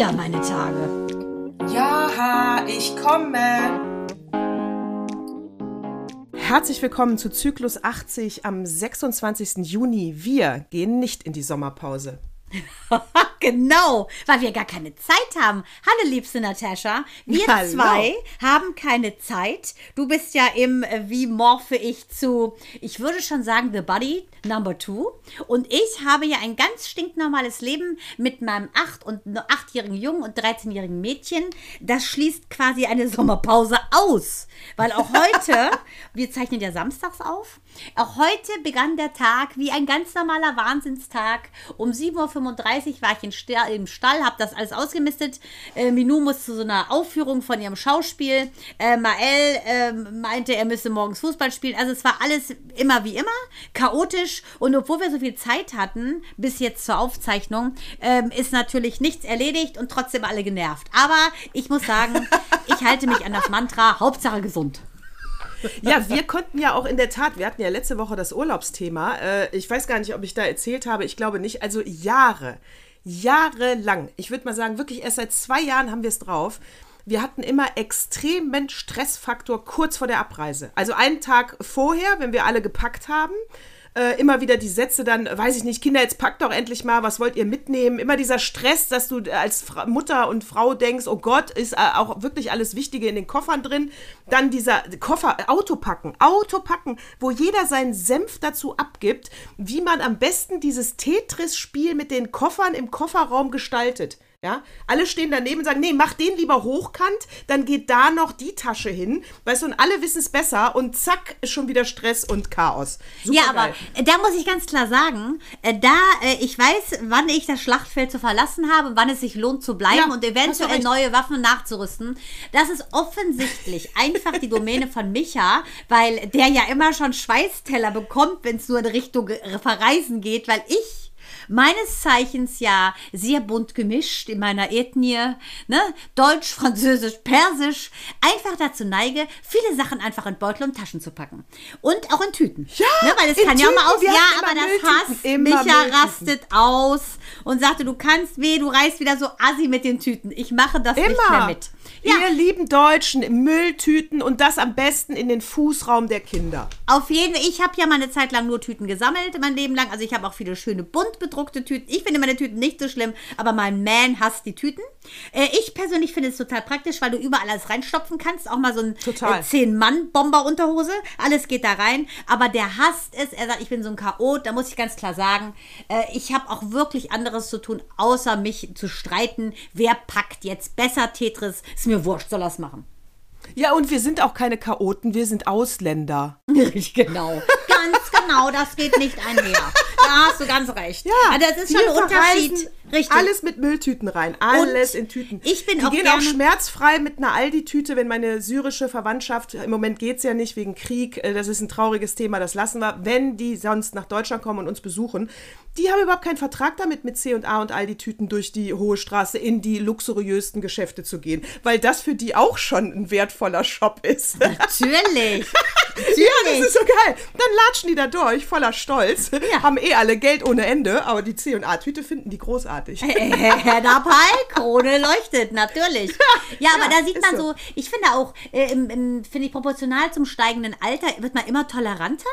wieder meine Tage. Ja, ich komme. Herzlich willkommen zu Zyklus 80 am 26. Juni. Wir gehen nicht in die Sommerpause. genau, weil wir gar keine Zeit haben. Hallo, liebste Natascha. Wir Hallo. zwei haben keine Zeit. Du bist ja im, wie morphe ich zu, ich würde schon sagen, The Buddy Number Two. Und ich habe ja ein ganz stinknormales Leben mit meinem acht- und achtjährigen Jungen und 13-jährigen Mädchen. Das schließt quasi eine Sommerpause aus. Weil auch heute, wir zeichnen ja samstags auf, auch heute begann der Tag wie ein ganz normaler Wahnsinnstag. Um 7.35 Uhr war ich in Sta- im Stall, habe das alles ausgemistet. Äh, Minou muss zu so einer Aufführung von ihrem Schauspiel. Äh, Mael äh, meinte, er müsse morgens Fußball spielen. Also es war alles immer wie immer, chaotisch. Und obwohl wir so viel Zeit hatten, bis jetzt zur Aufzeichnung, ähm, ist natürlich nichts erledigt und trotzdem alle genervt. Aber ich muss sagen, ich halte mich an das Mantra, Hauptsache gesund. Ja, wir konnten ja auch in der Tat, wir hatten ja letzte Woche das Urlaubsthema. Äh, ich weiß gar nicht, ob ich da erzählt habe. Ich glaube nicht. Also Jahre, jahrelang. Ich würde mal sagen, wirklich erst seit zwei Jahren haben wir es drauf. Wir hatten immer extremen Stressfaktor kurz vor der Abreise. Also einen Tag vorher, wenn wir alle gepackt haben. Äh, immer wieder die Sätze dann, weiß ich nicht, Kinder, jetzt packt doch endlich mal, was wollt ihr mitnehmen? Immer dieser Stress, dass du als Fra Mutter und Frau denkst, oh Gott, ist äh, auch wirklich alles Wichtige in den Koffern drin. Dann dieser Koffer, Auto packen, Auto packen, wo jeder seinen Senf dazu abgibt, wie man am besten dieses Tetris-Spiel mit den Koffern im Kofferraum gestaltet. Ja, alle stehen daneben und sagen, nee, mach den lieber hochkant, dann geht da noch die Tasche hin, weißt du, und alle wissen es besser und zack, ist schon wieder Stress und Chaos. Ja, Supergeil. aber äh, da muss ich ganz klar sagen, äh, da äh, ich weiß, wann ich das Schlachtfeld zu verlassen habe, wann es sich lohnt zu bleiben Ja, und eventuell neue Waffen nachzurüsten. Das ist offensichtlich einfach die Domäne von Micha, weil der ja immer schon Schweißteller bekommt, wenn es nur in Richtung Verreisen geht, weil ich meines Zeichens ja sehr bunt gemischt in meiner Ethnie, ne? Deutsch, Französisch, Persisch, einfach dazu neige, viele Sachen einfach in Beutel und Taschen zu packen. Und auch in Tüten. Ja, ne? Weil es kann ja auch mal Tüten. aus, ja, aber immer das. Immer Micha Mülltüten. rastet aus und sagte, du kannst weh, du reißt wieder so assi mit den Tüten. Ich mache das nicht mehr Immer. mit. Ja, Ihr lieben Deutschen, Mülltüten und das am besten in den Fußraum der Kinder. Auf jeden Fall, ich habe ja meine Zeit lang nur Tüten gesammelt, mein Leben lang. Also ich habe auch viele schöne bunt bedruckte Tüten. Ich finde meine Tüten nicht so schlimm, aber mein Man hasst die Tüten. Äh, ich persönlich finde es total praktisch, weil du überall alles reinstopfen kannst. Auch mal so ein äh, 10-Mann-Bomber-Unterhose. Alles geht da rein. Aber der hasst es. Er sagt, ich bin so ein Chaot. Da muss ich ganz klar sagen, äh, ich habe auch wirklich anderes zu tun, außer mich zu streiten. Wer packt jetzt besser Tetris? Ist mir wurscht, soll er es machen. Ja, und wir sind auch keine Chaoten, wir sind Ausländer. Richtig, genau. Ganz genau, das geht nicht einher. Da hast du ganz recht. Ja, Aber das ist schon ein Unterschied. Richtig. Alles mit Mülltüten rein. Alles Und in Tüten. ich bin Die auch gehen auch schmerzfrei mit einer Aldi-Tüte, wenn meine syrische Verwandtschaft, im Moment geht es ja nicht wegen Krieg, äh, das ist ein trauriges Thema, das lassen wir, wenn die sonst nach Deutschland kommen und uns besuchen, die haben überhaupt keinen Vertrag damit, mit C&A und Aldi-Tüten durch die Hohe Straße in die luxuriösten Geschäfte zu gehen, weil das für die auch schon ein wertvoller Shop ist. Natürlich. Ja, das ist so geil. Dann latschen die da durch, voller Stolz. Ja. Haben eh alle Geld ohne Ende, aber die C&A-Tüte finden die großartig. Herr Dabei, Krone leuchtet, natürlich. Ja, aber Ja, da sieht man so. so, ich finde auch, äh, finde ich, proportional zum steigenden Alter wird man immer toleranter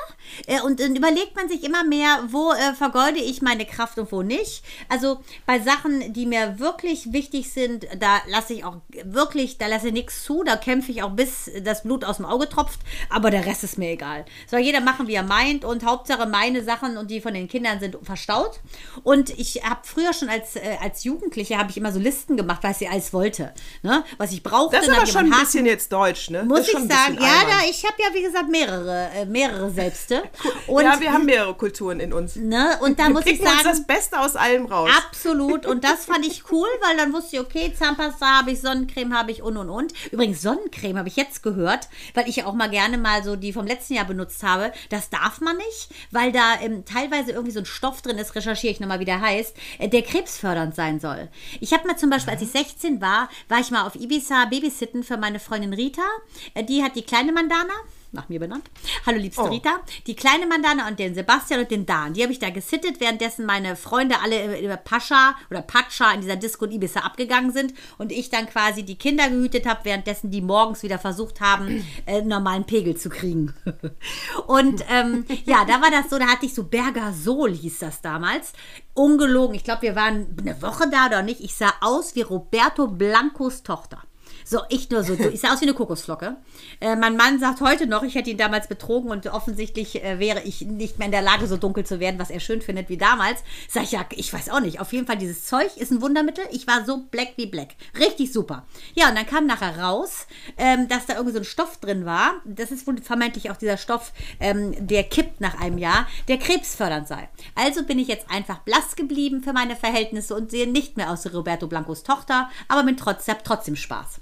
äh, und dann überlegt man sich immer mehr, wo äh, vergeude ich meine Kraft und wo nicht. Also bei Sachen, die mir wirklich wichtig sind, da lasse ich auch wirklich, da lasse ich nichts zu, da kämpfe ich auch bis das Blut aus dem Auge tropft, aber der Rest ist mir egal. Soll jeder machen, wie er meint und Hauptsache meine Sachen und die von den Kindern sind verstaut. Und ich habe früher schon als, äh, als Jugendliche habe ich immer so Listen gemacht, was ich alles wollte, ne? was ich brauchte. Das ist aber schon ein einen bisschen jetzt deutsch, ne? muss ich sagen, ja, da, ich habe ja wie gesagt mehrere, äh, mehrere Selbste. Und, ja, wir haben mehrere Kulturen in uns. ne, und da muss ich picken uns sagen, das Beste aus allem raus. Absolut. Und das fand ich cool, weil dann wusste ich, okay, Zahnpasta habe ich, Sonnencreme habe ich und und und. Übrigens, Sonnencreme habe ich jetzt gehört, weil ich ja auch mal gerne mal so die vom letzten Jahr benutzt habe. Das darf man nicht, weil da ähm, teilweise irgendwie so ein Stoff drin ist, recherchiere ich nochmal, wie der heißt, äh, der krebsfördernd sein soll. Ich habe mal zum Beispiel, als ich 16 war, war ich mal auf Ibiza babysitten für meine Freundin Rita. Äh, die hat die kleine Mandana. Nach mir benannt. Hallo liebste Oh. Rita. Die kleine Mandana und den Sebastian und den Dan, die habe ich da gesittet, währenddessen meine Freunde alle über Pascha oder Pacha in dieser Disco in Ibiza abgegangen sind und ich dann quasi die Kinder gehütet habe, währenddessen die morgens wieder versucht haben, äh, normalen Pegel zu kriegen. und ähm, ja, da war das so, da hatte ich so Berger Sol hieß das damals. Ungelogen, ich glaube, wir waren eine Woche da oder nicht. Ich sah aus wie Roberto Blancos Tochter. So, ich nur so. Ich sah aus wie eine Kokosflocke. Äh, mein Mann sagt heute noch, ich hätte ihn damals betrogen und offensichtlich äh, wäre ich nicht mehr in der Lage, so dunkel zu werden, was er schön findet wie damals. Sag ich, ja, ich weiß auch nicht. Auf jeden Fall, dieses Zeug ist ein Wundermittel. Ich war so black wie black. Richtig super. Ja, und dann kam nachher raus, ähm, dass da irgendwie so ein Stoff drin war. Das ist wohl vermeintlich auch dieser Stoff, ähm, der kippt nach einem Jahr, der krebsfördernd sei. Also bin ich jetzt einfach blass geblieben für meine Verhältnisse und sehe nicht mehr aus wie Roberto Blancos Tochter, aber trotzdem, hab trotzdem Spaß.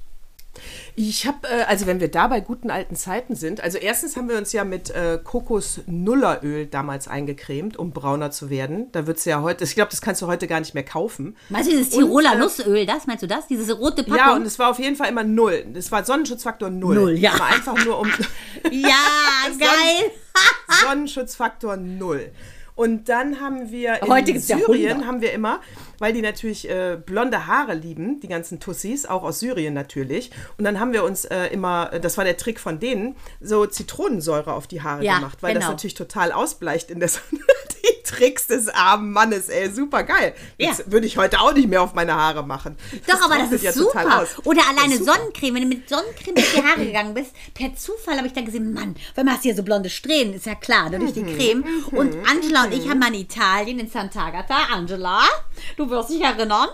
Ich habe, äh, also wenn wir da bei guten alten Zeiten sind, also erstens haben wir uns ja mit äh, Kokos-Nulleröl damals eingecremt, um brauner zu werden. Da wird es ja heute, ich glaube, das kannst du heute gar nicht mehr kaufen. Meinst du dieses Und, Tiroler äh, Nussöl, das? Meinst du das? Diese rote Packung? Ja, und es war auf jeden Fall immer null. Es war Sonnenschutzfaktor null. Null, ja. Es war einfach nur um ja geil. Sonnenschutzfaktor null. Und dann haben wir in Heute ja Syrien 100. haben wir immer, weil die natürlich äh, blonde Haare lieben, die ganzen Tussis, auch aus Syrien natürlich. Und dann haben wir uns äh, immer, äh, das war der Trick von denen, so Zitronensäure auf die Haare Ja, gemacht, weil das genau. natürlich total ausbleicht in der Sonne. Die Tricks des armen Mannes, ey, super geil. Ja. Das würde ich heute auch nicht mehr auf meine Haare machen. Doch, aber das ist super. aus. Oder alleine super. Sonnencreme. Wenn du mit Sonnencreme durch die Haare gegangen bist, per Zufall habe ich dann gesehen, Mann, weil man hast hier so blonde Strähnen, ist ja klar, ne, durch Mhm, die Creme. Und Angela und ich haben mal in Italien, in Sant'Agata, Angela, du wirst dich erinnern,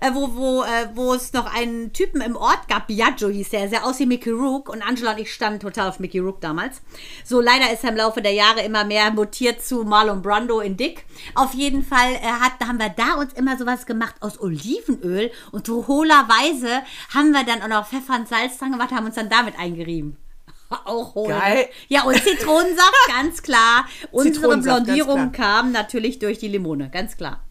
äh, wo, wo, äh, wo es noch einen Typen im Ort gab, Biagio hieß der, sehr aus wie Mickey Rook. Und Angela und ich standen total auf Mickey Rook damals. So, leider ist er im Laufe der Jahre immer mehr mutiert zu Marlon Brando in Dick. Auf jeden Fall äh, hat, haben wir da uns immer sowas gemacht aus Olivenöl und hohlerweise haben wir dann auch noch Pfeffer und Salz dran gemacht, haben uns dann damit eingerieben. Auch hohl. Geil. Ja, und Zitronensaft, ganz klar. Unsere Blondierung kam natürlich durch die Limone, ganz klar.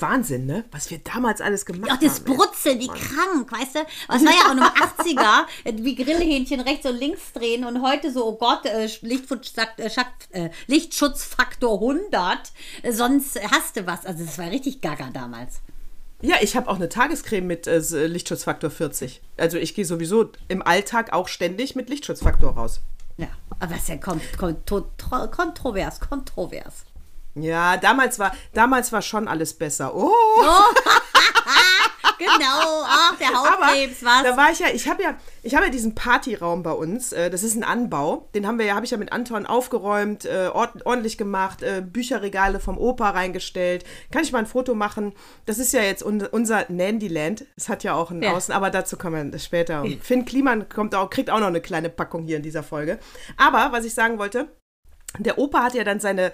Wahnsinn, ne? Was wir damals alles gemacht Auch das haben. Brutzeln, wie krank, weißt du? Was war ja auch noch 80er, wie Grillhähnchen rechts und links drehen und heute so, oh Gott, äh, äh, äh, Lichtschutzfaktor 100, äh, sonst hast du was. Also das war richtig gaga damals. Ja, ich habe auch eine Tagescreme mit äh, Lichtschutzfaktor 40. Also ich gehe sowieso im Alltag auch ständig mit Lichtschutzfaktor raus. Ja, aber das ist ja tro- kontrovers, kontrovers. Ja, damals war, damals war schon alles besser. Oh, Genau, ach, der Hautkrebs, was? da war ich ja, ich habe ja, ich habe ja diesen Partyraum bei uns. Äh, das ist ein Anbau. Den haben wir ja, habe ich ja mit Anton aufgeräumt, äh, ord ordentlich gemacht, äh, Bücherregale vom Opa reingestellt. Kann ich mal ein Foto machen? Das ist ja jetzt un unser Nandyland. Es hat ja auch einen Ja. Außen, aber dazu kommen wir später. Und Finn Kliman kommt auch, kriegt auch noch eine kleine Packung hier in dieser Folge. Aber was ich sagen wollte, der Opa hat ja dann seine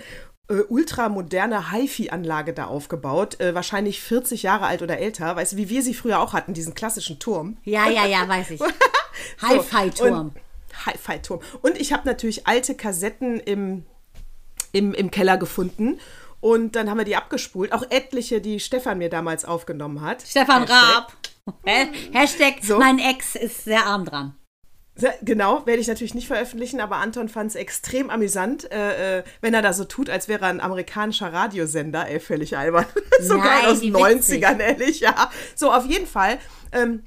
äh, ultramoderne HiFi-Anlage da aufgebaut, äh, wahrscheinlich 40 Jahre alt oder älter, weißt du, wie wir sie früher auch hatten, diesen klassischen Turm. ja, ja, ja, weiß ich. So, Hi-Fi-Turm. und- Hi-Fi-Turm. Und ich habe natürlich alte Kassetten im, im, im Keller gefunden. Und dann haben wir die abgespult. Auch etliche, die Stefan mir damals aufgenommen hat. Stefan Hashtag. Raab. Ha- Hashtag, So. mein Ex ist sehr arm dran. Genau, werde ich natürlich nicht veröffentlichen, aber Anton fand es extrem amüsant, äh, äh, wenn er da so tut, als wäre er ein amerikanischer Radiosender. Ey, völlig albern. so Nein, geil aus den witzig. 90ern, ehrlich, ja. So, auf jeden Fall. Ähm,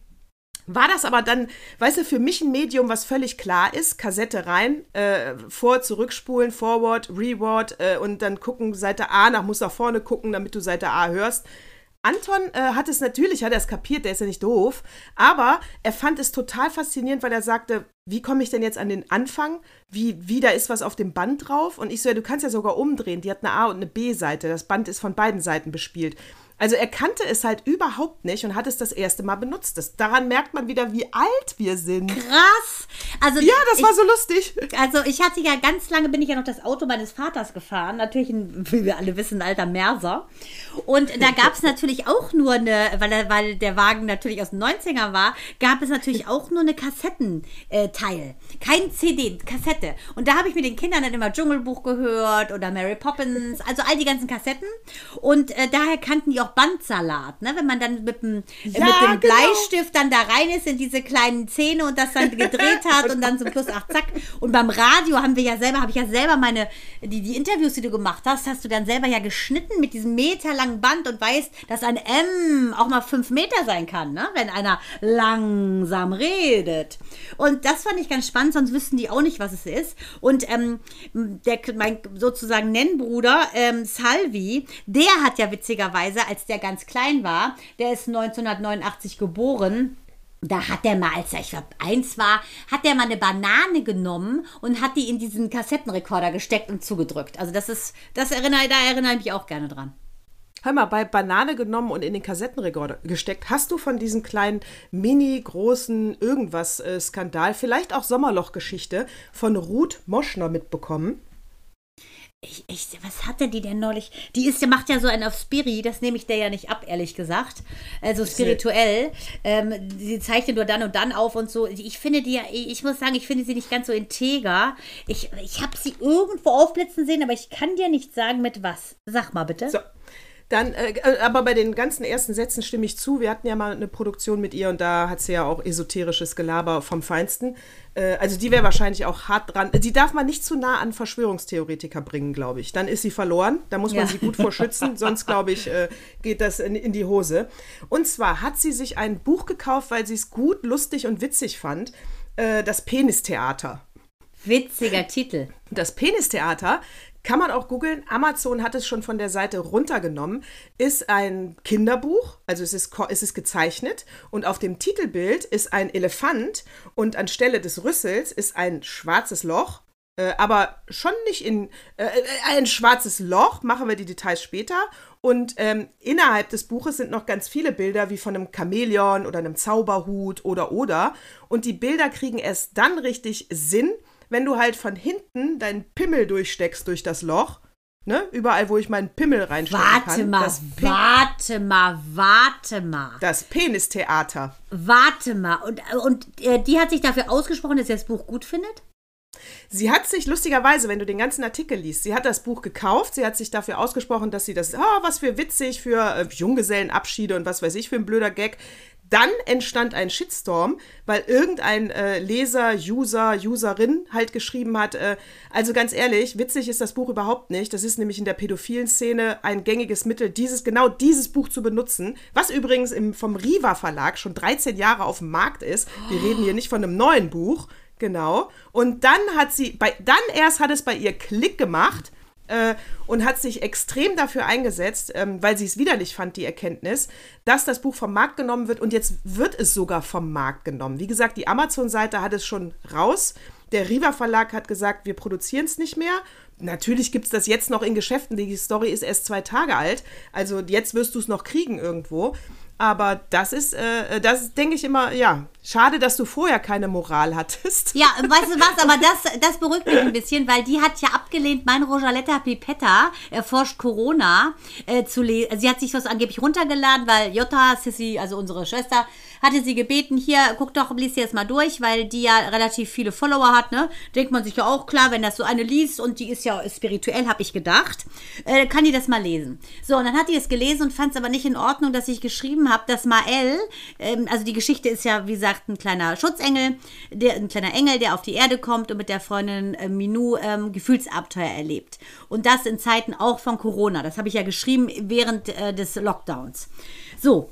war das aber dann, weißt du, für mich ein Medium, was völlig klar ist, Kassette rein, äh, vor, zurückspulen, forward, reward äh, und dann gucken, Seite A nach, muss nach vorne gucken, damit du Seite A hörst. Anton äh, hat es natürlich, hat er es kapiert, der ist ja nicht doof, aber er fand es total faszinierend, weil er sagte, wie komme ich denn jetzt an den Anfang? Wie, wie da ist was auf dem Band drauf? Und ich so, ja, du kannst ja sogar umdrehen, die hat eine A- und eine B-Seite, das Band ist von beiden Seiten bespielt. Also er kannte es halt überhaupt nicht und hat es das erste Mal benutzt. Das, daran merkt man wieder, wie alt wir sind. Krass. Also Ja, das ich, war so lustig. Also ich hatte ja ganz lange, bin ich ja noch das Auto meines Vaters gefahren. Natürlich, ein, wie wir alle wissen, ein alter Merser. Und da gab es natürlich auch nur eine, weil, er, weil der Wagen natürlich aus den 90er war, gab es natürlich auch nur eine Kassettenteil. Kein CD, Kassette. Und da habe ich mit den Kindern dann immer Dschungelbuch gehört oder Mary Poppins, also all die ganzen Kassetten. Und äh, daher kannten die auch auch Bandsalat, ne? Wenn man dann mit dem, Ja, mit dem genau. Bleistift dann da rein ist in diese kleinen Zähne und das dann gedreht hat und dann zum Schluss, ach zack. Und beim Radio haben wir ja selber, habe ich ja selber meine, die, die Interviews, die du gemacht hast, hast du dann selber ja geschnitten mit diesem meterlangen Band und weißt, dass ein M auch mal fünf Meter sein kann, ne? Wenn einer langsam redet. Und das fand ich ganz spannend, sonst wüssten die auch nicht, was es ist. Und ähm, der, mein sozusagen Nennbruder, ähm, Salvi, der hat ja witzigerweise, als der ganz klein war, der ist 1989 geboren, da hat der mal, als er, ich glaube, eins war, hat der mal eine Banane genommen und hat die in diesen Kassettenrekorder gesteckt und zugedrückt. Also das ist, das erinnere, da erinnere ich mich auch gerne dran. Hör mal, bei Banane genommen und in den Kassettenrekorder gesteckt, hast du von diesem kleinen, mini, großen Irgendwas-Skandal, vielleicht auch Sommerloch-Geschichte von Ruth Moschner mitbekommen? Ich, ich, was hatte die denn neulich? Die ist, macht ja so einen auf Spiri, das nehme ich der ja nicht ab, ehrlich gesagt. Also spirituell. Ähm, sie zeichnet nur dann und dann auf und so. Ich finde die ja, ich muss sagen, ich finde sie nicht ganz so integer. Ich, ich habe sie irgendwo aufblitzen sehen, aber ich kann dir nicht sagen, mit was. Sag mal bitte. So. Dann, äh, äh, aber bei den ganzen ersten Sätzen stimme ich zu. Wir hatten ja mal eine Produktion mit ihr und da hat sie ja auch esoterisches Gelaber vom Feinsten. Äh, also die wäre wahrscheinlich auch hart dran. Die darf man nicht zu nah an Verschwörungstheoretiker bringen, glaube ich. Dann ist sie verloren. Da muss man Ja. sie gut vor schützen. Sonst, glaube ich, äh, geht das in, in die Hose. Und zwar hat sie sich ein Buch gekauft, weil sie es gut, lustig und witzig fand. Äh, das Penistheater. Witziger Titel. Das Penistheater kann man auch googeln. Amazon hat es schon von der Seite runtergenommen. Ist ein Kinderbuch, also es ist, es ist gezeichnet und auf dem Titelbild ist ein Elefant und anstelle des Rüssels ist ein schwarzes Loch. Äh, aber schon nicht in äh, äh, ein schwarzes Loch, machen wir die Details später. Und ähm, innerhalb des Buches sind noch ganz viele Bilder wie von einem Chamäleon oder einem Zauberhut oder oder. Und die Bilder kriegen erst dann richtig Sinn, wenn du halt von hinten deinen Pimmel durchsteckst durch das Loch. Ne? Überall, wo ich meinen Pimmel reinstecken Warte kann. mal, warte mal, warte mal. das Penistheater. Warte mal. Und, und äh, die hat sich dafür ausgesprochen, dass sie das Buch gut findet? Sie hat sich lustigerweise, wenn du den ganzen Artikel liest, sie hat das Buch gekauft, sie hat sich dafür ausgesprochen, dass sie das, ah, was für witzig, für äh, Junggesellenabschiede und was weiß ich für ein blöder Gag. Dann entstand ein Shitstorm, weil irgendein äh, Leser, User, Userin halt geschrieben hat, äh, also ganz ehrlich, witzig ist das Buch überhaupt nicht. Das ist nämlich in der pädophilen Szene ein gängiges Mittel, dieses, genau dieses Buch zu benutzen, was übrigens im, vom Riva Verlag schon 13 Jahre auf dem Markt ist. Wir reden hier nicht von einem neuen Buch. Genau. Und dann hat sie, bei, dann erst hat es bei ihr Klick gemacht äh, und hat sich extrem dafür eingesetzt, ähm, weil sie es widerlich fand, die Erkenntnis, dass das Buch vom Markt genommen wird und jetzt wird es sogar vom Markt genommen. Wie gesagt, die Amazon-Seite hat es schon raus. Der Riva Verlag hat gesagt, wir produzieren es nicht mehr. Natürlich gibt es das jetzt noch in Geschäften. Die Story ist erst zwei Tage alt. Also jetzt wirst du es noch kriegen irgendwo. Aber das ist, äh, das denke ich immer, ja, schade, dass du vorher keine Moral hattest. Ja, weißt du was, aber das, das beruhigt mich ein bisschen, weil die hat ja abgelehnt, mein Rojaletta Pipetta erforscht Corona äh, zu lesen. Sie hat sich das angeblich runtergeladen, weil Jutta, Sissy, also unsere Schwester, hatte sie gebeten, hier, guck doch, lies dir das mal durch, weil die ja relativ viele Follower hat, ne? Denkt man sich ja auch, klar, wenn das so eine liest und die ist ja spirituell, habe ich gedacht, äh, kann die das mal lesen. So, und dann hat die es gelesen und fand es aber nicht in Ordnung, dass ich geschrieben habe, dass Mael, ähm, also die Geschichte ist ja, wie gesagt, ein kleiner Schutzengel, der, ein kleiner Engel, der auf die Erde kommt und mit der Freundin äh, Minou ähm, Gefühlsabenteuer erlebt. Und das in Zeiten auch von Corona. Das habe ich ja geschrieben während äh, des Lockdowns. So,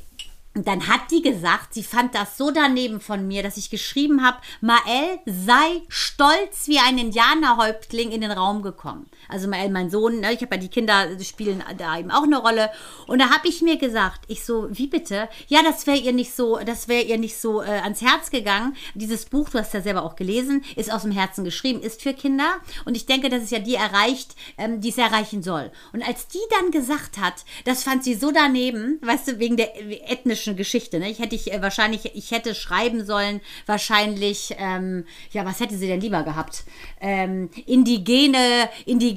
und dann hat die gesagt, sie fand das so daneben von mir, dass ich geschrieben habe, Mael sei stolz wie ein Indianerhäuptling in den Raum gekommen. Also Mael, mein Sohn, ne, ich habe ja die Kinder die spielen da eben auch eine Rolle. Und da habe ich mir gesagt, ich so, wie bitte? Ja, das wäre ihr nicht so, das wäre ihr nicht so äh, ans Herz gegangen. Dieses Buch, du hast ja selber auch gelesen, ist aus dem Herzen geschrieben, ist für Kinder. Und ich denke, dass es ja die erreicht, ähm, die es erreichen soll. Und als die dann gesagt hat, das fand sie so daneben, weißt du, wegen der ethnischen Geschichte, ne? Ich hätte ich äh, wahrscheinlich, ich hätte schreiben sollen, wahrscheinlich, ähm, ja, was hätte sie denn lieber gehabt? Ähm, indigene, indigene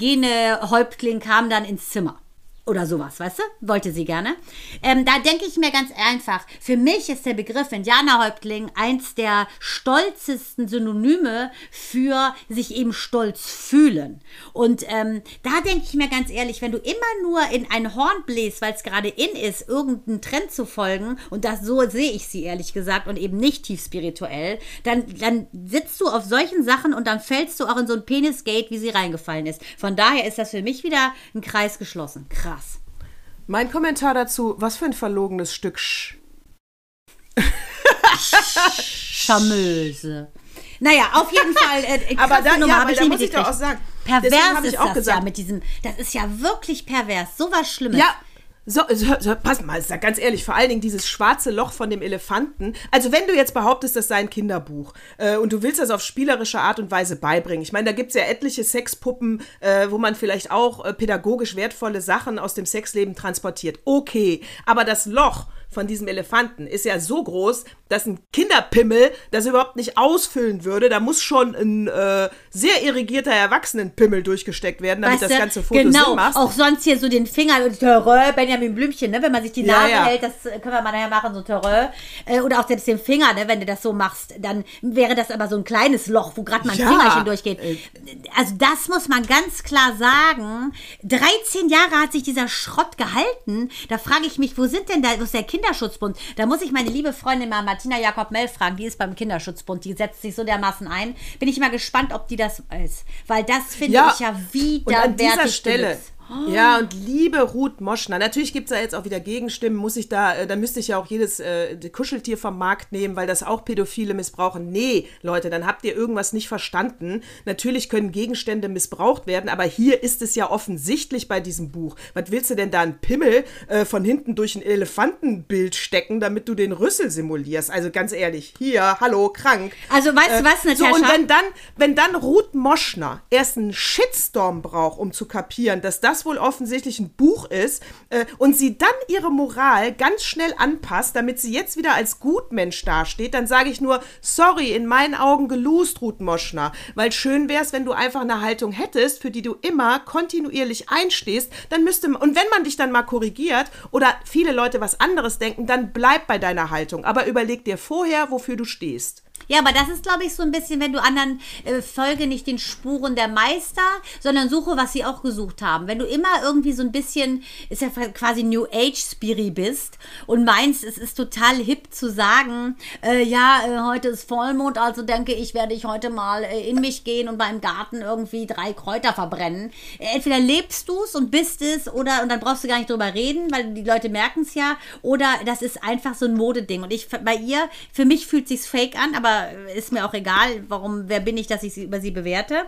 Häuptling kam dann ins Zimmer. Oder sowas, weißt du? Wollte sie gerne. Ähm, da denke ich mir ganz einfach, für mich ist der Begriff Indianerhäuptling eins der stolzesten Synonyme für sich eben stolz fühlen. Und ähm, da denke ich mir ganz ehrlich, wenn du immer nur in ein Horn bläst, weil es gerade in ist, irgendeinen Trend zu folgen, und das so sehe ich sie ehrlich gesagt und eben nicht tief spirituell, dann, dann sitzt du auf solchen Sachen und dann fällst du auch in so ein Penisgate, wie sie reingefallen ist. Von daher ist das für mich wieder ein Kreis geschlossen. Krass. Mein Kommentar dazu, was für ein verlogenes Stück Sch. Charmöse. Naja, auf jeden Fall. Äh, Aber da, Nummer ja, ich da muss ich doch auch sagen. Pervers ist ich auch das gesagt, ja mit diesem. Das ist ja wirklich pervers. So was Schlimmes. Ja, so, so, so, pass mal, sag ganz ehrlich, vor allen Dingen dieses schwarze Loch von dem Elefanten. Also wenn du jetzt behauptest, das sei ein Kinderbuch äh, und du willst das auf spielerische Art und Weise beibringen. Ich meine, da gibt es ja etliche Sexpuppen, äh, wo man vielleicht auch äh, pädagogisch wertvolle Sachen aus dem Sexleben transportiert. Okay, aber das Loch von diesem Elefanten ist ja so groß, dass ein Kinderpimmel das überhaupt nicht ausfüllen würde. Da muss schon ein äh, sehr irrigierter Erwachsenenpimmel durchgesteckt werden, damit Weißt das ganze Foto genau, Sinn macht. auch sonst hier so den Finger und Törö, Benjamin Blümchen, ne, wenn man sich die Ja, Nase ja. hält, das äh, können wir mal nachher machen, so Törö. Äh, oder auch selbst den Finger, ne, wenn du das so machst, dann wäre das aber so ein kleines Loch, wo gerade mal ein Ja. Fingerchen durchgeht. Also das muss man ganz klar sagen. 13 Jahre hat sich dieser Schrott gehalten. Da frage ich mich, wo sind denn da, wo ist der Kinderschutzbund? Da muss ich meine liebe Freundin mal Martina Jakob-Mell fragen, die ist beim Kinderschutzbund, die setzt sich so dermaßen ein. Bin ich mal gespannt, ob die das weiß. Weil das finde Ja, ich ja Und an dieser widerwärtig Stelle. Deluxe. Ja, und liebe Ruth Moschner, natürlich gibt es da jetzt auch wieder Gegenstimmen, muss ich da, äh, da müsste ich ja auch jedes äh, Kuscheltier vom Markt nehmen, weil das auch Pädophile missbrauchen. Nee, Leute, dann habt ihr irgendwas nicht verstanden. Natürlich können Gegenstände missbraucht werden, aber hier ist es ja offensichtlich bei diesem Buch. Was willst du denn da einen Pimmel äh, von hinten durch ein Elefantenbild stecken, damit du den Rüssel simulierst? Also ganz ehrlich, hier, hallo, krank. Also weißt du was, Äh, So, Natascha? und wenn dann, wenn dann Ruth Moschner erst einen Shitstorm braucht, um zu kapieren, dass das wohl offensichtlich ein Buch ist, äh, und sie dann ihre Moral ganz schnell anpasst, damit sie jetzt wieder als Gutmensch dasteht, dann sage ich nur, sorry, in meinen Augen gelust, Ruth Moschner. Weil schön wäre es, wenn du einfach eine Haltung hättest, für die du immer kontinuierlich einstehst, dann müsste, und wenn man dich dann mal korrigiert oder viele Leute was anderes denken, dann bleib bei deiner Haltung. Aber überleg dir vorher, wofür du stehst. Ja, aber das ist, glaube ich, so ein bisschen, wenn du anderen äh, folge nicht den Spuren der Meister, sondern suche, was sie auch gesucht haben. Wenn du immer irgendwie so ein bisschen, ist ja quasi New Age Spiri bist und meinst, es ist total hip zu sagen, äh, ja, äh, heute ist Vollmond, also denke ich, werde ich heute mal äh, in mich gehen und beim Garten irgendwie drei Kräuter verbrennen. Entweder lebst du es und bist es oder und dann brauchst du gar nicht drüber reden, weil die Leute merken es ja, oder das ist einfach so ein Modeding. Und ich bei ihr, für mich fühlt sich's fake an, aber ist mir auch egal, warum, wer bin ich, dass ich sie über sie bewerte.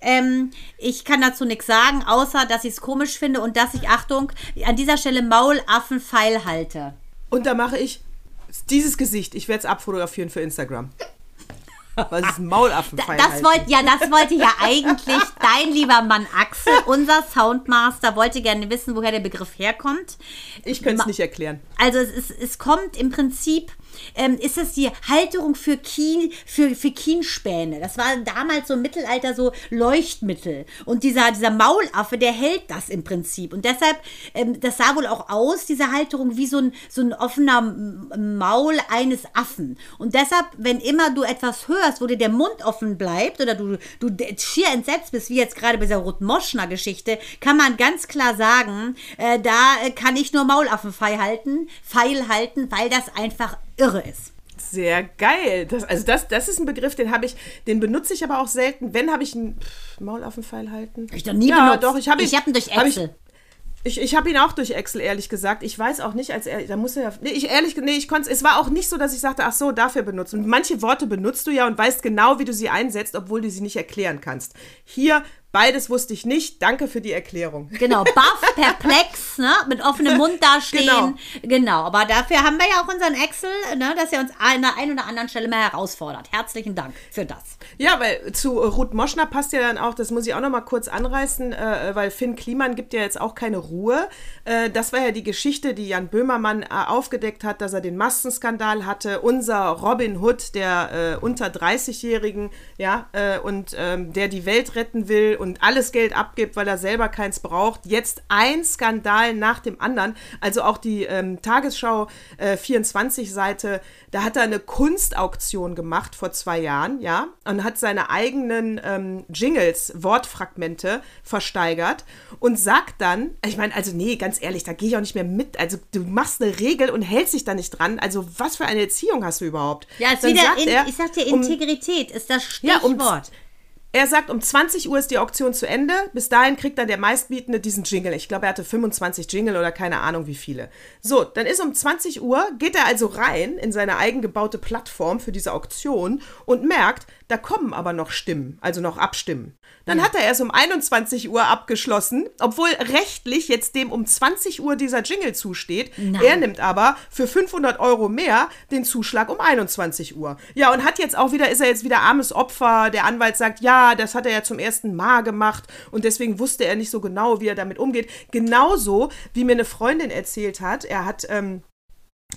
Ähm, ich kann dazu nichts sagen, außer dass ich es komisch finde und dass ich, Achtung, an dieser Stelle Maulaffen feil halte. Und da mache ich dieses Gesicht. Ich werde es abfotografieren für Instagram. Was ist ein Maulaffenfeil? Das wollte, ja, das wollte ja eigentlich dein lieber Mann Axel, unser Soundmaster, wollte gerne wissen, woher der Begriff herkommt. Ich könnte es nicht erklären. Also es, ist, es kommt im Prinzip, ähm, ist es die Halterung für, Kien, für, für Kienspäne. Das war damals so im Mittelalter so Leuchtmittel. Und dieser, dieser Maulaffe, der hält das im Prinzip. Und deshalb, ähm, das sah wohl auch aus, diese Halterung, wie so ein, so ein offener Maul eines Affen. Und deshalb, wenn immer du etwas hörst, wo dir der Mund offen bleibt oder du, du schier entsetzt bist, wie jetzt gerade bei dieser Rot-Moschner-Geschichte, kann man ganz klar sagen, äh, da äh, kann ich nur Maulaffen feil halten, feil halten, weil das einfach irre ist. Sehr geil. Das, also das, das ist ein Begriff, den habe ich, den benutze ich aber auch selten. Wenn habe ich einen pff, Maulaffenpfeil halten. Hab ich doch nie ja, benutzt. doch, ich habe ihn. Ich hab ihn durch Excel. Ich, ich, habe ihn auch durch Excel, ehrlich gesagt. Ich weiß auch nicht, als er, da muss er ja, nee, ich ehrlich, nee, ich konnte, es war auch nicht so, dass ich sagte, ach so, dafür benutzen. Und manche Worte benutzt du ja und weißt genau, wie du sie einsetzt, obwohl du sie nicht erklären kannst. Hier, beides wusste ich nicht. Danke für die Erklärung. Genau, baff, perplex, ne, mit offenem Mund dastehen. Genau. Genau. aber dafür haben wir ja auch unseren Excel, ne, dass er uns an der einen oder anderen Stelle mal herausfordert. Herzlichen Dank für das. Ja, weil zu Ruth Moschner passt ja dann auch, das muss ich auch noch mal kurz anreißen, äh, weil Finn Kliman gibt ja jetzt auch keine Ruhe. Äh, das war ja die Geschichte, die Jan Böhmermann äh, aufgedeckt hat, dass er den Massenskandal hatte. Unser Robin Hood, der äh, unter 30-Jährigen, ja, äh, und ähm, der die Welt retten will und alles Geld abgibt, weil er selber keins braucht. Jetzt ein Skandal nach dem anderen. Also auch die ähm, Tagesschau äh, 24-Seite, da hat er eine Kunstauktion gemacht vor zwei Jahren, ja, und hat seine eigenen ähm, Jingles, Wortfragmente versteigert und sagt dann, ich meine, also nee, ganz ehrlich, da gehe ich auch nicht mehr mit. Also du machst eine Regel und hältst dich da nicht dran. Also was für eine Erziehung hast du überhaupt? Ja, ist Dann wieder, sagt in, er, ich sag dir, um- Integrität ist das ja, um, Stichwort. Er sagt, um 20 Uhr ist die Auktion zu Ende. Bis dahin kriegt dann der meistbietende diesen Jingle. Ich glaube, er hatte 25 Jingle oder keine Ahnung wie viele. So, dann ist um 20 Uhr, geht er also rein in seine eigengebaute Plattform für diese Auktion und merkt, da kommen aber noch Stimmen, also noch Abstimmen. Dann hat er erst um 21 Uhr abgeschlossen, obwohl rechtlich jetzt dem um 20 Uhr dieser Jingle zusteht. Nein. Er nimmt aber für 500 Euro mehr den Zuschlag um 21 Uhr. Ja, und hat jetzt auch wieder, ist er jetzt wieder armes Opfer. Der Anwalt sagt, ja, das hat er ja zum ersten Mal gemacht und deswegen wusste er nicht so genau, wie er damit umgeht. Genauso, wie mir eine Freundin erzählt hat, er hat, ähm,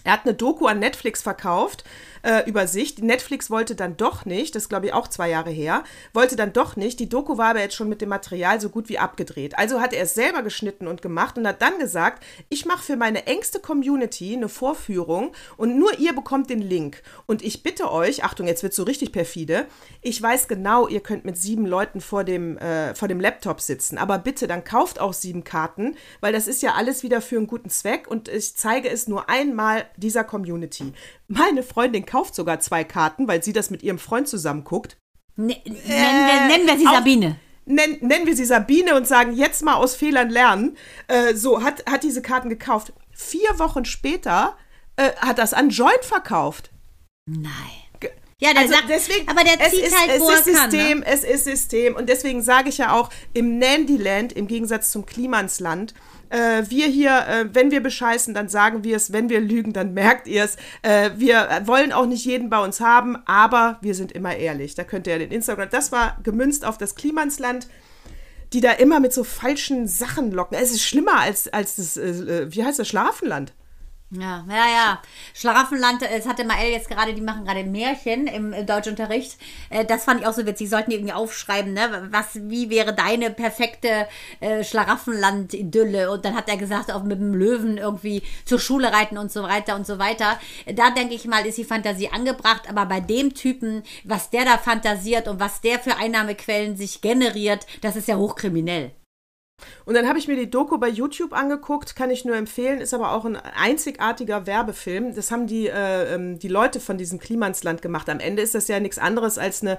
er hat eine Doku an Netflix verkauft äh, über Netflix wollte dann doch nicht, das glaube ich auch zwei Jahre her, wollte dann doch nicht. Die Doku war aber jetzt schon mit dem Material so gut wie abgedreht. Also hat er es selber geschnitten und gemacht und hat dann gesagt, ich mache für meine engste Community eine Vorführung und nur ihr bekommt den Link. Und ich bitte euch, Achtung, jetzt wird so richtig perfide, ich weiß genau, ihr könnt mit sieben Leuten vor dem, äh, vor dem Laptop sitzen, aber bitte, dann kauft auch sieben Karten, weil das ist ja alles wieder für einen guten Zweck und ich zeige es nur einmal dieser Community. Meine Freundin kauft sogar zwei Karten, weil sie das mit ihrem Freund zusammen guckt. Ne, nennen, wir, nennen wir sie auch- Sabine. Nen, nennen wir sie Sabine und sagen, jetzt mal aus Fehlern lernen. Äh, so, hat, hat diese Karten gekauft. Vier Wochen später äh, hat das an Joint verkauft. Nein. Ja, der Also sagt, deswegen, aber der es zieht ist, halt, es wo er ist kann. System, Ne? es ist System. Und deswegen sage ich ja auch, im Nandyland, im Gegensatz zum Klimansland, äh, wir hier, äh, wenn wir bescheißen, dann sagen wir es, wenn wir lügen, dann merkt ihr es. Äh, wir wollen auch nicht jeden bei uns haben, aber wir sind immer ehrlich. Da könnt ihr den Instagram, das war gemünzt auf das Klimansland die da immer mit so falschen Sachen locken. Es ist schlimmer als, als das, äh, wie heißt das, Schlafenland. Ja, ja, ja. Schlaraffenland, es hatte Mael jetzt gerade, die machen gerade Märchen im äh, Deutschunterricht. Äh, Das fand ich auch so witzig. Sollten die irgendwie aufschreiben, ne? Was, wie wäre deine perfekte äh, Schlaraffenland-Idylle? Und dann hat er gesagt, auch mit dem Löwen irgendwie zur Schule reiten und so weiter und so weiter. Da denke ich mal, ist die Fantasie angebracht. Aber bei dem Typen, was der da fantasiert und was der für Einnahmequellen sich generiert, das ist ja hochkriminell. Und dann habe ich mir die Doku bei YouTube angeguckt, kann ich nur empfehlen, ist aber auch ein einzigartiger Werbefilm. Das haben die, äh, ähm, die Leute von diesem Klimansland gemacht. Am Ende ist das ja nichts anderes als eine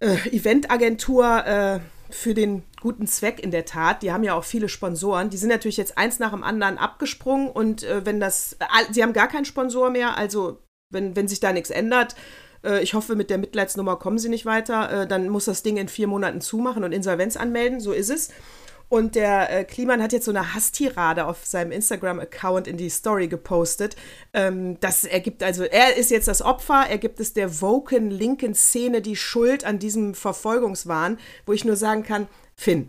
äh, Eventagentur äh, für den guten Zweck in der Tat. Die haben ja auch viele Sponsoren. Die sind natürlich jetzt eins nach dem anderen abgesprungen und äh, wenn das, sie haben gar keinen Sponsor mehr, also wenn, wenn sich da nichts ändert, äh, ich hoffe, mit der Mitleidsnummer kommen sie nicht weiter, äh, dann muss das Ding in vier Monaten zumachen und Insolvenz anmelden, so ist es. Und der äh, Kliman hat jetzt so eine Hasstirade auf seinem Instagram-Account in die Story gepostet. Ähm, das ergibt also, er ist jetzt das Opfer, er gibt es der woken linken Szene die Schuld an diesem Verfolgungswahn, wo ich nur sagen kann, Finn,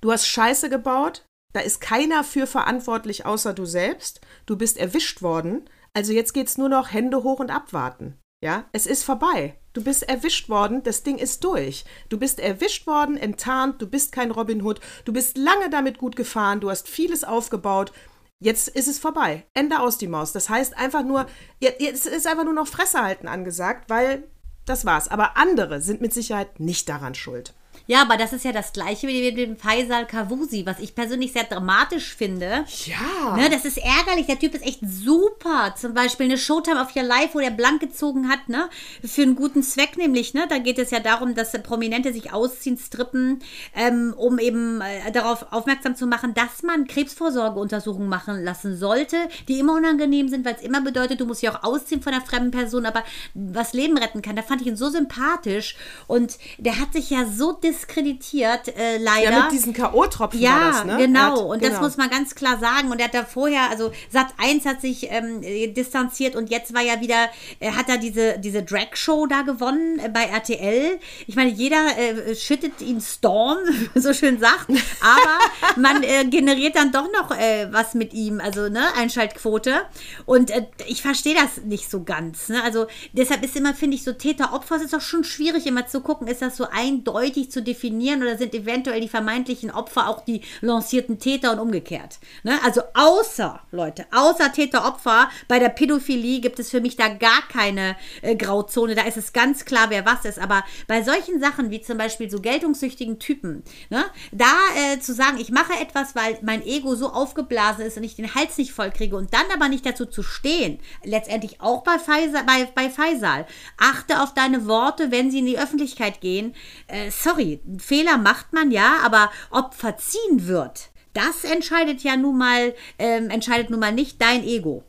du hast Scheiße gebaut, da ist keiner für verantwortlich außer du selbst, du bist erwischt worden, also jetzt geht's nur noch Hände hoch und abwarten. Ja, es ist vorbei. Du bist erwischt worden, das Ding ist durch. Du bist erwischt worden, enttarnt, du bist kein Robin Hood, du bist lange damit gut gefahren, du hast vieles aufgebaut. Jetzt ist es vorbei. Ende aus die Maus. Das heißt einfach nur, jetzt ist einfach nur noch Fresse halten angesagt, weil das war's. Aber andere sind mit Sicherheit nicht daran schuld. Ja, aber das ist ja das gleiche wie mit dem Faisal Kavusi, was ich persönlich sehr dramatisch finde. Ja. Ne, das ist ärgerlich. Der Typ ist echt super. Zum Beispiel eine Showtime of Your Life, wo der blank gezogen hat, ne? Für einen guten Zweck nämlich, ne? Da geht es ja darum, dass Prominente sich ausziehen, strippen, ähm, um eben äh, darauf aufmerksam zu machen, dass man Krebsvorsorgeuntersuchungen machen lassen sollte, die immer unangenehm sind, weil es immer bedeutet, du musst ja auch ausziehen von einer fremden Person, aber was Leben retten kann. Da fand ich ihn so sympathisch und der hat sich ja so diskreditiert, äh, leider. Ja, mit diesen K.O.-Tropfen Ja, war das, ne? genau. Hat- und das genau. muss man ganz klar sagen. Und er hat da vorher, also Sat 1 hat sich ähm, äh, distanziert und jetzt war ja wieder, äh, hat er diese, diese Drag-Show da gewonnen äh, bei RTL. Ich meine, jeder äh, schüttet ihn Storm, so schön sagt, aber man äh, generiert dann doch noch was mit ihm, also ne, Einschaltquote. Und ich verstehe das nicht so ganz. Ne? Also deshalb ist immer, finde ich, so Täter-Opfer, es ist auch schon schwierig immer zu gucken, ist das so eindeutig zu definieren oder sind eventuell die vermeintlichen Opfer auch die lancierten Täter und umgekehrt. Ne? Also außer, Leute, außer Täter-Opfer, bei der Pädophilie gibt es für mich da gar keine äh, Grauzone. Da ist es ganz klar, wer was ist. Aber bei solchen Sachen wie zum Beispiel so geltungssüchtigen Typen, ne, da äh, zu sagen, ich mache etwas, weil mein Ego so aufgeblasen ist und ich den Hals nicht voll kriege und dann aber nicht dazu zu stehen, letztendlich auch bei Faisal, bei, bei Faisal. achte auf deine Worte, wenn sie in die Öffentlichkeit gehen. Äh, sorry, Fehler macht man ja, aber ob verziehen wird, das entscheidet ja nun mal, ähm, entscheidet nun mal nicht dein Ego.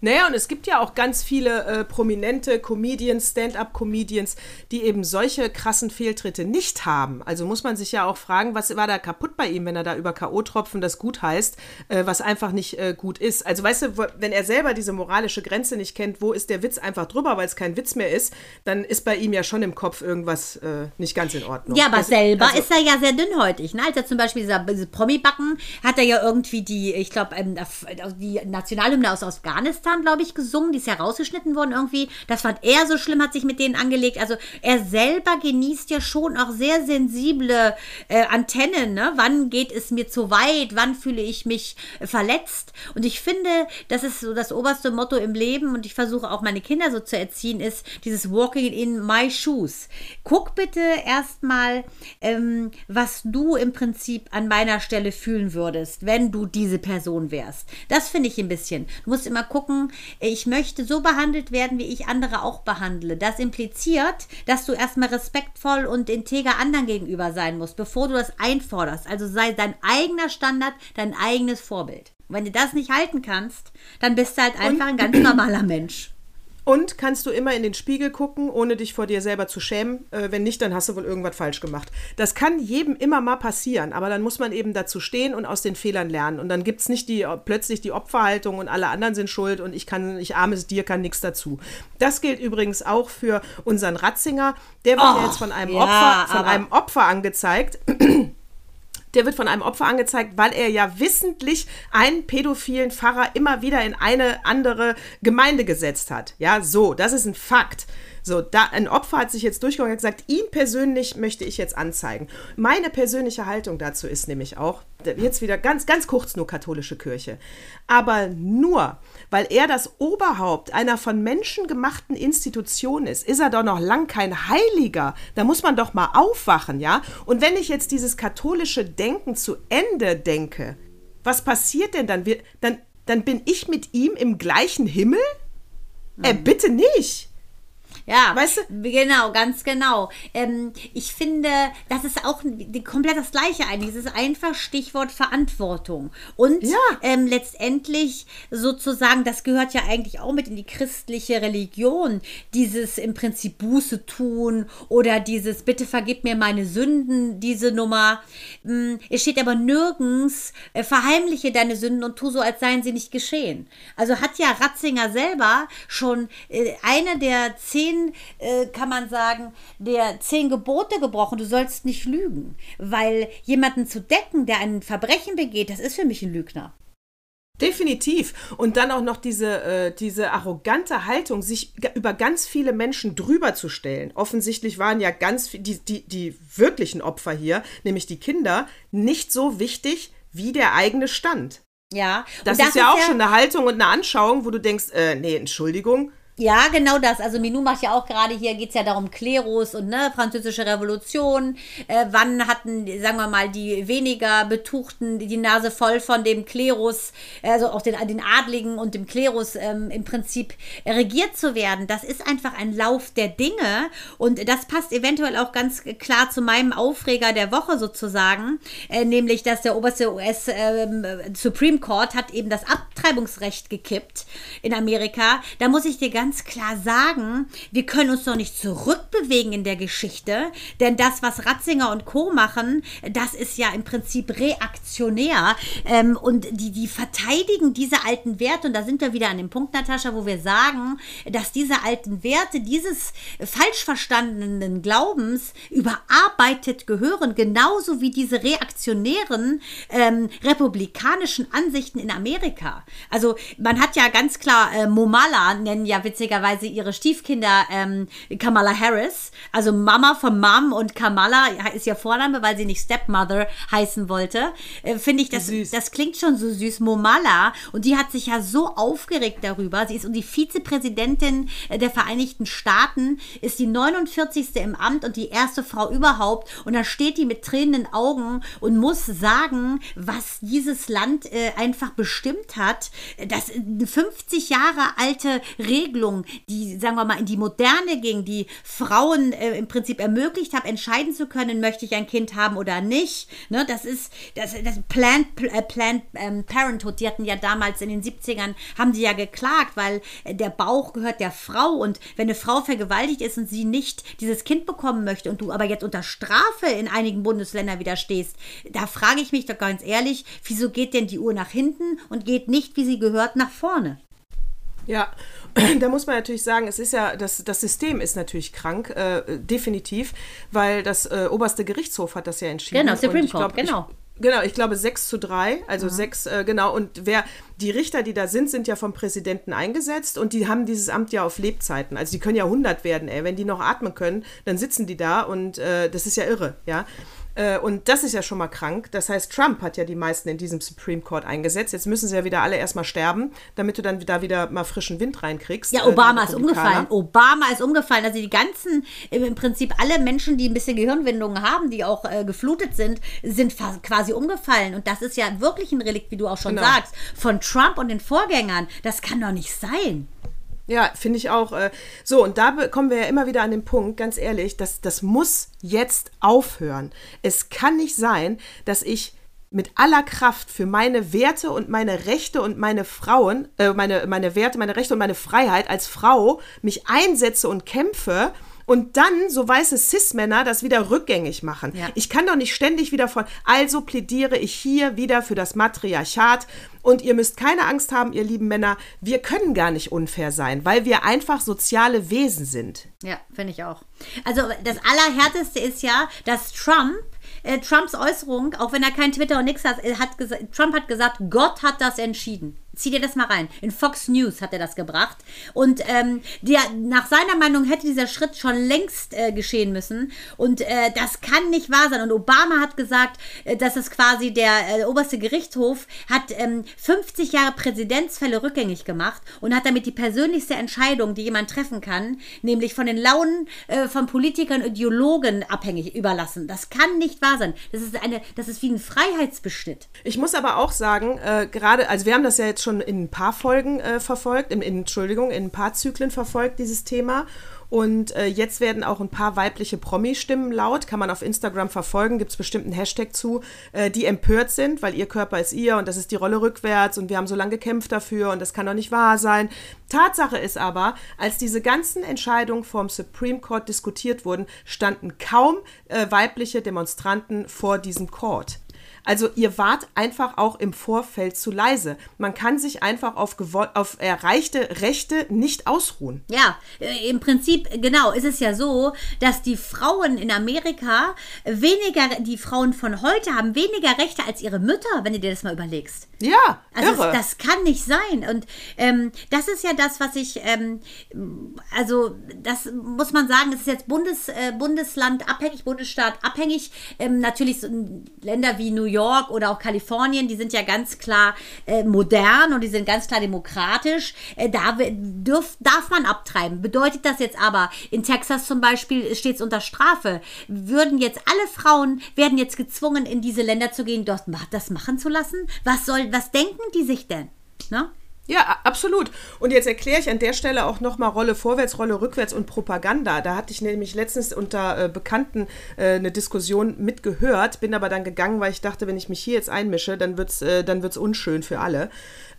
Naja, und es gibt ja auch ganz viele äh, prominente Comedians, Stand-up-Comedians, die eben solche krassen Fehltritte nicht haben. Also muss man sich ja auch fragen, was war da kaputt bei ihm, wenn er da über K.O.-Tropfen das gut heißt, äh, was einfach nicht äh, gut ist. Also weißt du, wenn er selber diese moralische Grenze nicht kennt, wo ist der Witz einfach drüber, weil es kein Witz mehr ist, dann ist bei ihm ja schon im Kopf irgendwas äh, nicht ganz in Ordnung. Ja, aber das, selber also, ist er ja sehr dünnhäutig. Ne? Als er zum Beispiel dieser, diese Promi-Backen, hat er ja irgendwie die, ich glaube, ähm, die Nationalhymne aus Afghanistan Afghanistan, glaube ich, gesungen. Die ist ja rausgeschnitten worden irgendwie. Das fand er so schlimm, hat sich mit denen angelegt. Also er selber genießt ja schon auch sehr sensible äh, Antennen. Ne? Wann geht es mir zu weit? Wann fühle ich mich verletzt? Und ich finde, das ist so das oberste Motto im Leben und ich versuche auch meine Kinder so zu erziehen, ist dieses Walking in my shoes. Guck bitte erstmal, ähm, was du im Prinzip an meiner Stelle fühlen würdest, wenn du diese Person wärst. Das finde ich ein bisschen. Du musst immer gucken, ich möchte so behandelt werden, wie ich andere auch behandle. Das impliziert, dass du erstmal respektvoll und integer anderen gegenüber sein musst, bevor du das einforderst. Also sei dein eigener Standard, dein eigenes Vorbild. Und wenn du das nicht halten kannst, dann bist du halt einfach ein ganz normaler Mensch. Und kannst du immer in den Spiegel gucken, ohne dich vor dir selber zu schämen. Äh, wenn nicht, dann hast du wohl irgendwas falsch gemacht. Das kann jedem immer mal passieren, aber dann muss man eben dazu stehen und aus den Fehlern lernen. Und dann gibt es nicht die, plötzlich die Opferhaltung und alle anderen sind schuld und ich kann, ich armes Dir kann nichts dazu. Das gilt übrigens auch für unseren Ratzinger. Der wird oh, ja jetzt von einem, ja, Opfer, von einem Opfer angezeigt der wird von einem Opfer angezeigt, weil er ja wissentlich einen pädophilen Pfarrer immer wieder in eine andere Gemeinde gesetzt hat. Ja, so, das ist ein Fakt. So, da ein Opfer hat sich jetzt durchgegangen und gesagt, ihn persönlich möchte ich jetzt anzeigen. Meine persönliche Haltung dazu ist nämlich auch, jetzt wieder ganz, ganz kurz nur katholische Kirche, aber nur, weil er das Oberhaupt einer von Menschen gemachten Institution ist, ist er doch noch lang kein Heiliger. Da muss man doch mal aufwachen, ja? Und wenn ich jetzt dieses katholische Denken zu Ende denke, was passiert denn dann? Wir, dann, dann bin ich mit ihm im gleichen Himmel? Äh, bitte nicht. Ja, weißt du? Genau, ganz genau. Ähm, ich finde, das ist auch komplett das Gleiche eigentlich. Es ist einfach Stichwort Verantwortung. Und ja. ähm, letztendlich sozusagen, das gehört ja eigentlich auch mit in die christliche Religion, dieses im Prinzip Buße tun oder dieses Bitte vergib mir meine Sünden, diese Nummer. Ähm, es steht aber nirgends, äh, verheimliche deine Sünden und tu so, als seien sie nicht geschehen. Also hat ja Ratzinger selber schon äh, eine der zehn äh, kann man sagen, der zehn Gebote gebrochen, du sollst nicht lügen. Weil jemanden zu decken, der ein Verbrechen begeht, das ist für mich ein Lügner. Definitiv. Und dann auch noch diese, äh, diese arrogante Haltung, sich über ganz viele Menschen drüber zu stellen. Offensichtlich waren ja ganz die, die, die wirklichen Opfer hier, nämlich die Kinder, nicht so wichtig wie der eigene Stand. Ja. Das, das ist ja ist auch ja schon eine Haltung und eine Anschauung, wo du denkst, äh, nee, Entschuldigung, ja, genau das. Also Minou macht ja auch gerade hier, geht es ja darum, Klerus und ne, französische Revolution. Äh, wann hatten, sagen wir mal, die weniger Betuchten die Nase voll von dem Klerus, also auch den, den Adligen und dem Klerus ähm, im Prinzip regiert zu werden? Das ist einfach ein Lauf der Dinge und das passt eventuell auch ganz klar zu meinem Aufreger der Woche sozusagen, äh, nämlich, dass der oberste US äh, Supreme Court hat eben das Abtreibungsrecht gekippt in Amerika. Da muss ich dir ganz ganz klar sagen, wir können uns doch nicht zurückbewegen in der Geschichte, denn das, was Ratzinger und Co. machen, das ist ja im Prinzip reaktionär ähm, und die, die verteidigen diese alten Werte und da sind wir wieder an dem Punkt, Natascha, wo wir sagen, dass diese alten Werte dieses falsch verstandenen Glaubens überarbeitet gehören, genauso wie diese reaktionären ähm, republikanischen Ansichten in Amerika. Also man hat ja ganz klar äh, Momala nennen ja witzig witzigerweise ihre Stiefkinder ähm, Kamala Harris, also Mama von Mom und Kamala ist ja Vorname, weil sie nicht Stepmother heißen wollte. Äh, Finde ich, das, Süß. das klingt schon so süß. Momala und die hat sich ja so aufgeregt darüber. Sie ist die Vizepräsidentin äh, der Vereinigten Staaten, ist die 49. im Amt und die erste Frau überhaupt. Und da steht die mit tränenden Augen und muss sagen, was dieses Land äh, einfach bestimmt hat. Das eine 50 Jahre alte Regelung, die, sagen wir mal, in die Moderne ging, die Frauen äh, im Prinzip ermöglicht hat, entscheiden zu können, möchte ich ein Kind haben oder nicht. Ne, das ist das, das Planned, äh, Planned ähm, Parenthood. Die hatten ja damals in den 70ern, haben die ja geklagt, weil äh, der Bauch gehört der Frau und wenn eine Frau vergewaltigt ist und sie nicht dieses Kind bekommen möchte und du aber jetzt unter Strafe in einigen Bundesländern widerstehst, da frage ich mich doch ganz ehrlich, wieso geht denn die Uhr nach hinten und geht nicht, wie sie gehört, nach vorne? Ja, da muss man natürlich sagen, es ist ja, das, das System ist natürlich krank, äh, definitiv, weil das äh, oberste Gerichtshof hat das ja entschieden. Genau, Supreme Court, genau. Ich, genau, ich glaube 6 zu 3, also Mhm. 6, äh, genau. Und wer, die Richter, die da sind, sind ja vom Präsidenten eingesetzt und die haben dieses Amt ja auf Lebzeiten. Also die können ja 100 werden, ey. Wenn die noch atmen können, dann sitzen die da und äh, das ist ja irre, ja. Äh, Und das ist ja schon mal krank. Das heißt, Trump hat ja die meisten in diesem Supreme Court eingesetzt. Jetzt müssen sie ja wieder alle erstmal sterben, damit du dann da wieder mal frischen Wind reinkriegst. Ja, äh, Obama ist Republikaner. umgefallen. Obama ist umgefallen. Also die ganzen, im Prinzip alle Menschen, die ein bisschen Gehirnwindungen haben, die auch äh, geflutet sind, sind quasi umgefallen. Und das ist ja wirklich ein Relikt, wie du auch schon Genau. sagst, von Trump und den Vorgängern. Das kann doch nicht sein. Ja, finde ich auch. Äh, so, und da kommen wir ja immer wieder an den Punkt, ganz ehrlich, das, das muss jetzt aufhören. Es kann nicht sein, dass ich mit aller Kraft für meine Werte und meine Rechte und meine Frauen, äh, meine, meine Werte, meine Rechte und meine Freiheit als Frau mich einsetze und kämpfe und dann so weiße Cis-Männer das wieder rückgängig machen. Ja. Ich kann doch nicht ständig wieder von, also plädiere ich hier wieder für das Matriarchat und ihr müsst keine Angst haben, ihr lieben Männer, wir können gar nicht unfair sein, weil wir einfach soziale Wesen sind. Ja, finde ich auch. Also das Allerhärteste ist ja, dass Trump, äh, Trumps Äußerung, auch wenn er kein Twitter und nichts hat, äh, hat Trump hat gesagt, Gott hat das entschieden. Zieh dir das mal rein. In Fox News hat er das gebracht. Und ähm, der, nach seiner Meinung hätte dieser Schritt schon längst äh, geschehen müssen. Und äh, das kann nicht wahr sein. Und Obama hat gesagt, äh, dass es quasi der äh, oberste Gerichtshof hat ähm, 50 Jahre Präzedenzfälle rückgängig gemacht und hat damit die persönlichste Entscheidung, die jemand treffen kann, nämlich von den Launen äh, von Politikern und Ideologen abhängig überlassen. Das kann nicht wahr sein. Das ist eine, das ist wie ein Freiheitsbeschnitt. Ich muss aber auch sagen, äh, gerade, also wir haben das ja jetzt schon in ein paar Folgen äh, verfolgt, in, in, Entschuldigung, in ein paar Zyklen verfolgt, dieses Thema. Und äh, jetzt werden auch ein paar weibliche Promi-Stimmen laut, kann man auf Instagram verfolgen, gibt es bestimmt einen Hashtag zu, äh, die empört sind, weil ihr Körper ist ihr und das ist die Rolle rückwärts und wir haben so lange gekämpft dafür und das kann doch nicht wahr sein. Tatsache ist aber, als diese ganzen Entscheidungen vom Supreme Court diskutiert wurden, standen kaum äh, weibliche Demonstranten vor diesem Court. Also ihr wart einfach auch im Vorfeld zu leise. Man kann sich einfach auf, auf erreichte Rechte nicht ausruhen. Ja, äh, im Prinzip, genau, ist es ja so, dass die Frauen in Amerika weniger, die Frauen von heute haben weniger Rechte als ihre Mütter, wenn du dir das mal überlegst. Ja, Also irre. das, das kann nicht sein. Und ähm, das ist ja das, was ich, ähm, also das muss man sagen, das ist jetzt Bundes, äh, Bundesland abhängig, Bundesstaat abhängig. Ähm, natürlich so Länder wie New York oder auch Kalifornien, die sind ja ganz klar äh, modern und die sind ganz klar demokratisch. Äh, da dürf, darf man abtreiben. Bedeutet das jetzt aber, in Texas zum Beispiel steht es unter Strafe, würden jetzt alle Frauen, werden jetzt gezwungen, in diese Länder zu gehen, dort das machen zu lassen? Was soll, was denken die sich denn? Ne? Ja, absolut. Und jetzt erkläre ich an der Stelle auch nochmal Rolle vorwärts, Rolle rückwärts und Propaganda. Da hatte ich nämlich letztens unter äh, Bekannten äh, eine Diskussion mitgehört, bin aber dann gegangen, weil ich dachte, wenn ich mich hier jetzt einmische, dann wird es äh, dann wird's unschön für alle.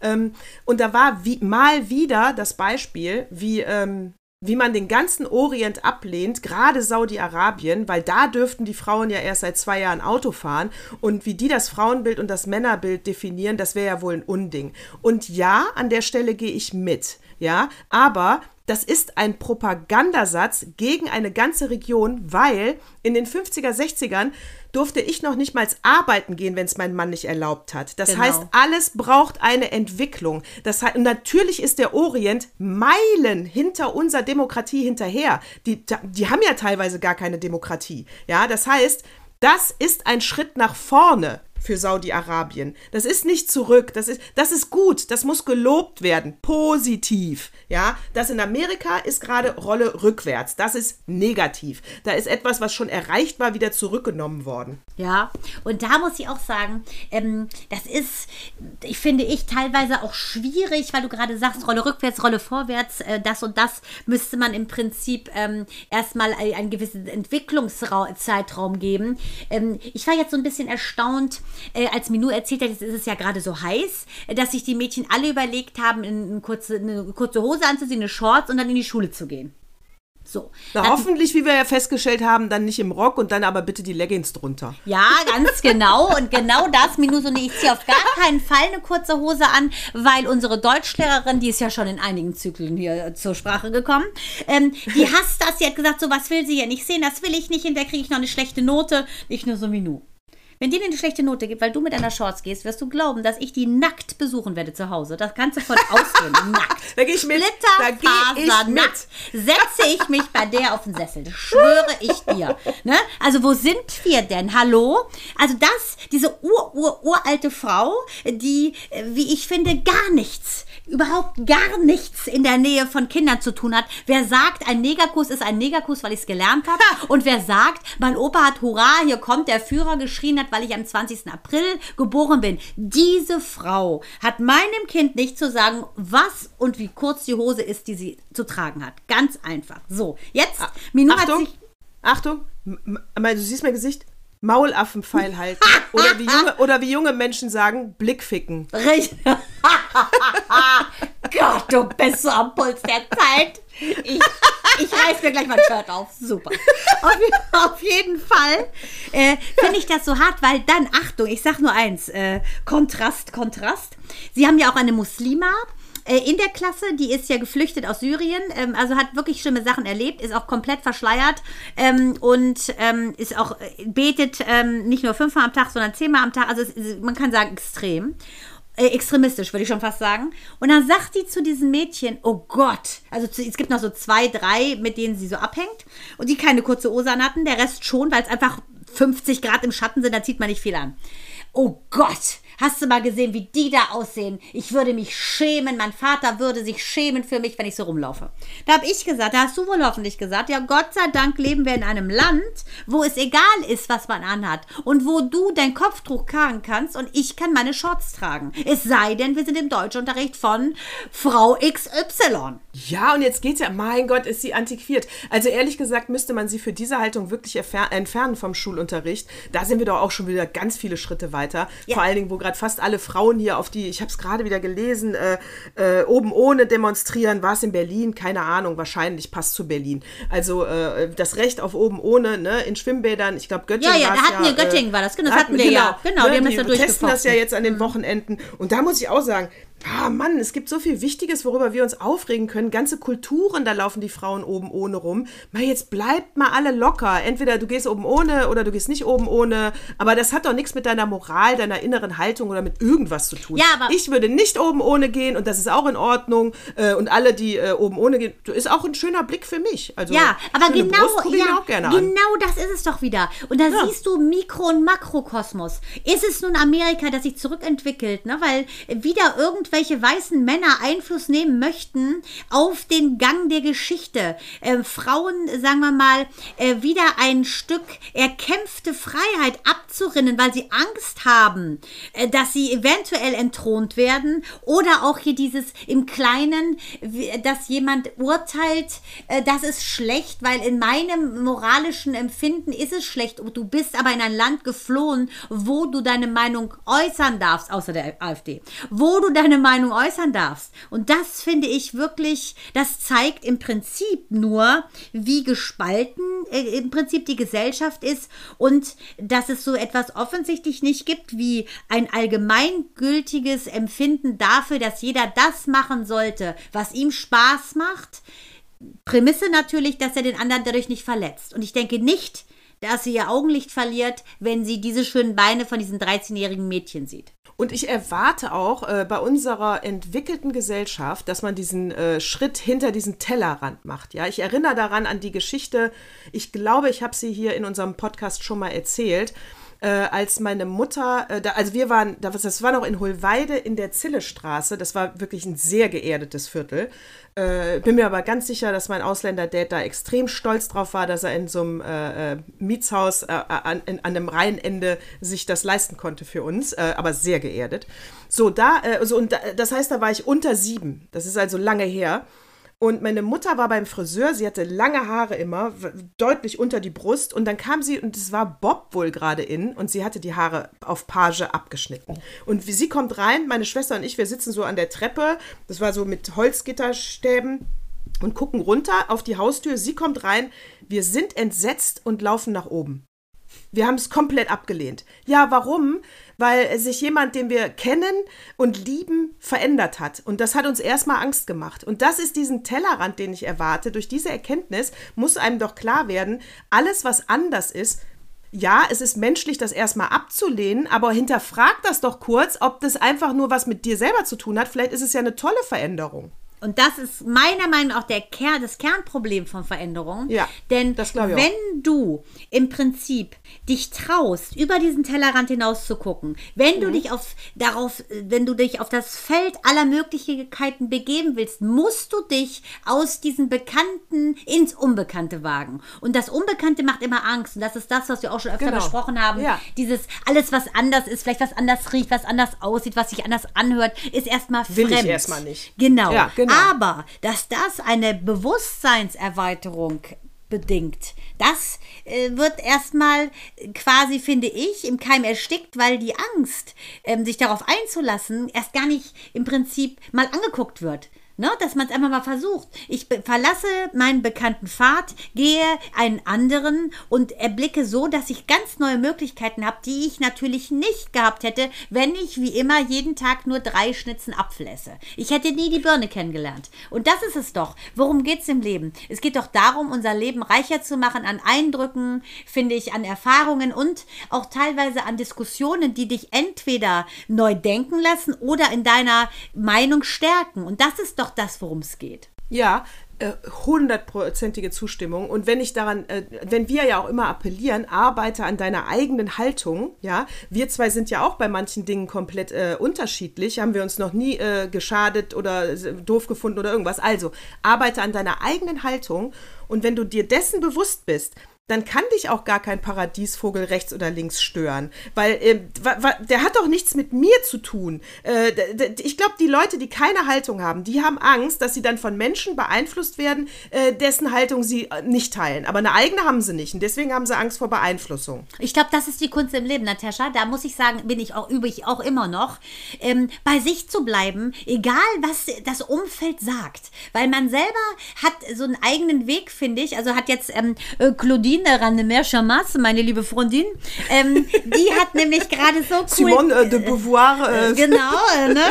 Ähm, und da war wie, mal wieder das Beispiel, wie, ähm, wie man den ganzen Orient ablehnt, gerade Saudi-Arabien, weil da dürften die Frauen ja erst seit zwei Jahren Auto fahren und wie die das Frauenbild und das Männerbild definieren, das wäre ja wohl ein Unding. Und ja, an der Stelle gehe ich mit. Ja, aber das ist ein Propagandasatz gegen eine ganze Region, weil in den 50er, 60ern durfte ich noch nicht mal arbeiten gehen, wenn es mein Mann nicht erlaubt hat. Das Genau. heißt, alles braucht eine Entwicklung. Das heißt, und natürlich ist der Orient Meilen hinter unserer Demokratie hinterher. Die, die haben ja teilweise gar keine Demokratie. Ja, das heißt, das ist ein Schritt nach vorne für Saudi-Arabien. Das ist nicht zurück. Das ist, das ist gut. Das muss gelobt werden. Positiv. Ja, das in Amerika ist gerade Rolle rückwärts. Das ist negativ. Da ist etwas, was schon erreicht war, wieder zurückgenommen worden. Ja, und da muss ich auch sagen, ähm, das ist, ich finde ich, teilweise auch schwierig, weil du gerade sagst, Rolle rückwärts, Rolle vorwärts, äh, das und das müsste man im Prinzip ähm, erstmal ein- einen gewissen Entwicklungszeitraum geben. Ähm, ich war jetzt so ein bisschen erstaunt, äh, als Minou erzählt hat, jetzt ist es ja gerade so heiß, äh, dass sich die Mädchen alle überlegt haben, in, eine kurze, eine kurze Hose anzuziehen, eine Shorts und dann in die Schule zu gehen. So. Na, Dann- hoffentlich, wie wir ja festgestellt haben, dann nicht im Rock und dann aber bitte die Leggings drunter. Ja, ganz genau. Und genau das, Minus und ich ziehe auf gar keinen Fall eine kurze Hose an, weil unsere Deutschlehrerin, die ist ja schon in einigen Zyklen hier zur Sprache gekommen, ähm, die hasst das. Sie hat gesagt, so was will sie ja nicht sehen, das will ich nicht, hinterher kriege ich noch eine schlechte Note. Nicht nur so Minu. Wenn dir eine schlechte Note gibt, weil du mit einer Shorts gehst, wirst du glauben, dass ich die nackt besuchen werde zu Hause. Das kannst du von ausgehen. nackt. Da gehe ich mit. Da gehe ich Splitterfaser mit. nackt setze ich mich bei der auf den Sessel. Das schwöre ich dir. Ne? Also wo sind wir denn? Hallo? Also das, diese ur, ur, uralte Frau, die, äh, wie ich finde, gar nichts, überhaupt gar nichts in der Nähe von Kindern zu tun hat. Wer sagt, ein Negerkuss ist ein Negerkuss, weil ich es gelernt habe. Und wer sagt, mein Opa hat Hurra, hier kommt der Führer geschrien hat, weil ich am 20. April geboren bin. Diese Frau hat meinem Kind nicht zu sagen, was und wie kurz die Hose ist, die sie zu tragen hat. Ganz einfach. So, jetzt, Minou hat Achtung, sich... Achtung, du siehst mein Gesicht. Maulaffenpfeil halten. Oder wie, junge, oder wie junge Menschen sagen, Blickficken. Richtig. Gott, du bist so am Puls der Zeit. Ich, ich reiß mir gleich mein Shirt auf. Super. Auf, auf jeden Fall äh, finde ich das so hart, weil dann, Achtung, ich sag nur eins, äh, Kontrast, Kontrast. Sie haben ja auch eine Muslima in der Klasse, die ist ja geflüchtet aus Syrien, ähm, also hat wirklich schlimme Sachen erlebt, ist auch komplett verschleiert ähm, und ähm, ist auch, äh, betet ähm, nicht nur fünfmal am Tag, sondern zehnmal am Tag, also ist- man kann sagen extrem. Äh, extremistisch, würde ich schon fast sagen. Und dann sagt die zu diesen Mädchen, oh Gott, also zu, es gibt noch so zwei, drei, mit denen sie so abhängt und die keine kurze Hose an hatten, der Rest schon, weil es einfach 50 Grad im Schatten sind, da zieht man nicht viel an. Oh Gott, hast du mal gesehen, wie die da aussehen? Ich würde mich schämen, mein Vater würde sich schämen für mich, wenn ich so rumlaufe. Da habe ich gesagt, da hast du wohl hoffentlich gesagt, ja Gott sei Dank leben wir in einem Land, wo es egal ist, was man anhat und wo du dein Kopftuch tragen kannst und ich kann meine Shorts tragen. Es sei denn, wir sind im Deutschunterricht von Frau XY. Ja, und jetzt geht's ja, mein Gott, ist sie antiquiert. Also ehrlich gesagt müsste man sie für diese Haltung wirklich entfernen vom Schulunterricht. Da sind wir doch auch schon wieder ganz viele Schritte weiter. Ja. Vor allen Dingen, wo gerade fast alle Frauen hier auf die, ich habe es gerade wieder gelesen, äh, äh, oben ohne demonstrieren. War es in Berlin? Keine Ahnung, wahrscheinlich passt zu Berlin. Also äh, das Recht auf oben ohne, ne, in Schwimmbädern. Ich glaube, Göttingen Ja, ja, da hatten wir- Göttingen war das, genau, das hatten wir ja. Genau, die haben das ja testen das ja durchgefochten. jetzt an den Wochenenden. Und da muss ich auch sagen, ah Mann, es gibt so viel Wichtiges, worüber wir uns aufregen können. Ganze Kulturen, da laufen die Frauen oben ohne rum. Mal jetzt bleibt mal alle locker. Entweder du gehst oben ohne oder du gehst nicht oben ohne. Aber das hat doch nichts mit deiner Moral, deiner inneren Haltung oder mit irgendwas zu tun. Ja, aber- ich würde nicht oben ohne gehen und das ist auch in Ordnung. Äh, Und alle, die äh, oben ohne gehen, ist auch ein schöner Blick für mich. Also, Ja, aber genau, ja, gerne an. genau das ist es doch wieder. Und da Ja. siehst du Mikro- und Makrokosmos. Ist es nun Amerika, das sich zurückentwickelt, ne? weil wieder irgendwelche weißen Männer Einfluss nehmen möchten auf den Gang der Geschichte. Äh, Frauen, sagen wir mal, äh, wieder ein Stück erkämpfte Freiheit abzurinnen, weil sie Angst haben, äh, dass sie eventuell entthront werden oder auch hier dieses im Kleinen, dass jemand urteilt, äh, das ist schlecht, weil in meinem moralischen Empfinden ist es schlecht. Du bist aber in ein Land geflohen, wo du deine Meinung äußern darfst, außer der AfD, wo du deine Meinung äußern darfst. Und das finde ich wirklich, das zeigt im Prinzip nur, wie gespalten äh, im Prinzip die Gesellschaft ist und dass es so etwas offensichtlich nicht gibt wie ein allgemeingültiges Empfinden dafür, dass jeder das machen sollte, was ihm Spaß macht. Prämisse natürlich, dass er den anderen dadurch nicht verletzt. Und ich denke nicht, dass sie ihr Augenlicht verliert, wenn sie diese schönen Beine von diesen 13-jährigen Mädchen sieht. Und ich erwarte auch äh, bei unserer entwickelten Gesellschaft, dass man diesen äh, Schritt hinter diesen Tellerrand macht. Ja, ich erinnere daran an die Geschichte. Ich glaube, ich habe sie hier in unserem Podcast schon mal erzählt äh, als meine Mutter, äh, da, also wir waren, das war noch in Hohlweide in der Zillestraße, das war wirklich ein sehr geerdetes Viertel. Äh, bin mir aber ganz sicher, dass mein Ausländer-Dad da extrem stolz drauf war, dass er in so einem äh, äh Mietshaus äh, an, in, an dem Rheinende sich das leisten konnte für uns, aber sehr geerdet. So, da, so, und da, das heißt, da war ich unter sieben. Das ist also lange her. Und meine Mutter war beim Friseur, sie hatte lange Haare immer, deutlich unter die Brust. Und dann kam sie, und es war Bob wohl gerade in, und sie hatte die Haare auf Page abgeschnitten. Und sie kommt rein, meine Schwester und ich, wir sitzen so an der Treppe, das war so mit Holzgitterstäben, und gucken runter auf die Haustür. Sie kommt rein, wir sind entsetzt und laufen nach oben. Wir haben es komplett abgelehnt. Ja, warum? Weil sich jemand, den wir kennen und lieben, verändert hat. Und das hat uns erstmal Angst gemacht. Und das ist diesen Tellerrand, den ich erwarte. Durch diese Erkenntnis muss einem doch klar werden, alles, was anders ist, ja, es ist menschlich, das erstmal abzulehnen, aber hinterfrag das doch kurz, ob das einfach nur was mit dir selber zu tun hat. Vielleicht ist es ja eine tolle Veränderung. Und das ist meiner Meinung nach der Kern, das Kernproblem von Veränderung. Ja, Denn wenn auch. du im Prinzip dich traust, über diesen Tellerrand hinaus zu gucken, wenn du Mhm. dich auf darauf, wenn du dich auf das Feld aller Möglichkeiten begeben willst, musst du dich aus diesem Bekannten ins Unbekannte wagen. Und das Unbekannte macht immer Angst. Und das ist das, was wir auch schon öfter Genau. besprochen haben. Ja. Dieses alles, was anders ist, vielleicht was anders riecht, was anders aussieht, was sich anders anhört, ist erstmal Will ich fremd. erstmal nicht. Genau. Ja, genau. Aber dass das eine Bewusstseinserweiterung bedingt, das äh, wird erstmal quasi, finde ich, im Keim erstickt, weil die Angst, ähm, sich darauf einzulassen, erst gar nicht im Prinzip mal angeguckt wird. Ne, dass man es einfach mal versucht. Ich verlasse meinen bekannten Pfad, gehe einen anderen und erblicke so, dass ich ganz neue Möglichkeiten habe, die ich natürlich nicht gehabt hätte, wenn ich wie immer jeden Tag nur drei Schnitzen Apfel esse. Ich hätte nie die Birne kennengelernt. Und das ist es doch. Worum geht es im Leben? Es geht doch darum, unser Leben reicher zu machen an Eindrücken, finde ich, an Erfahrungen und auch teilweise an Diskussionen, die dich entweder neu denken lassen oder in deiner Meinung stärken. Und das ist doch das, worum es geht. Ja, äh, hundertprozentige Zustimmung. Und wenn ich daran, äh, wenn wir ja auch immer appellieren, arbeite an deiner eigenen Haltung, ja, wir zwei sind ja auch bei manchen Dingen komplett äh, unterschiedlich, haben wir uns noch nie äh, geschadet oder äh, doof gefunden oder irgendwas. Also, arbeite an deiner eigenen Haltung und wenn du dir dessen bewusst bist, dann kann dich auch gar kein Paradiesvogel rechts oder links stören. Weil äh, der hat doch nichts mit mir zu tun. Äh, ich glaube, die Leute, die keine Haltung haben, die haben Angst, dass sie dann von Menschen beeinflusst werden, äh, dessen Haltung sie äh, nicht teilen. Aber eine eigene haben sie nicht. Und deswegen haben sie Angst vor Beeinflussung. Ich glaube, das ist die Kunst im Leben, Natascha. Da muss ich sagen, bin ich auch übe ich auch immer noch, ähm, bei sich zu bleiben, egal was das Umfeld sagt. Weil man selber hat so einen eigenen Weg, finde ich. Also hat jetzt ähm, äh, Claudine Randemer Chamas, meine liebe Freundin, ähm, die hat nämlich gerade so cool. Simone äh, de Beauvoir. Äh, Genau, äh, ne,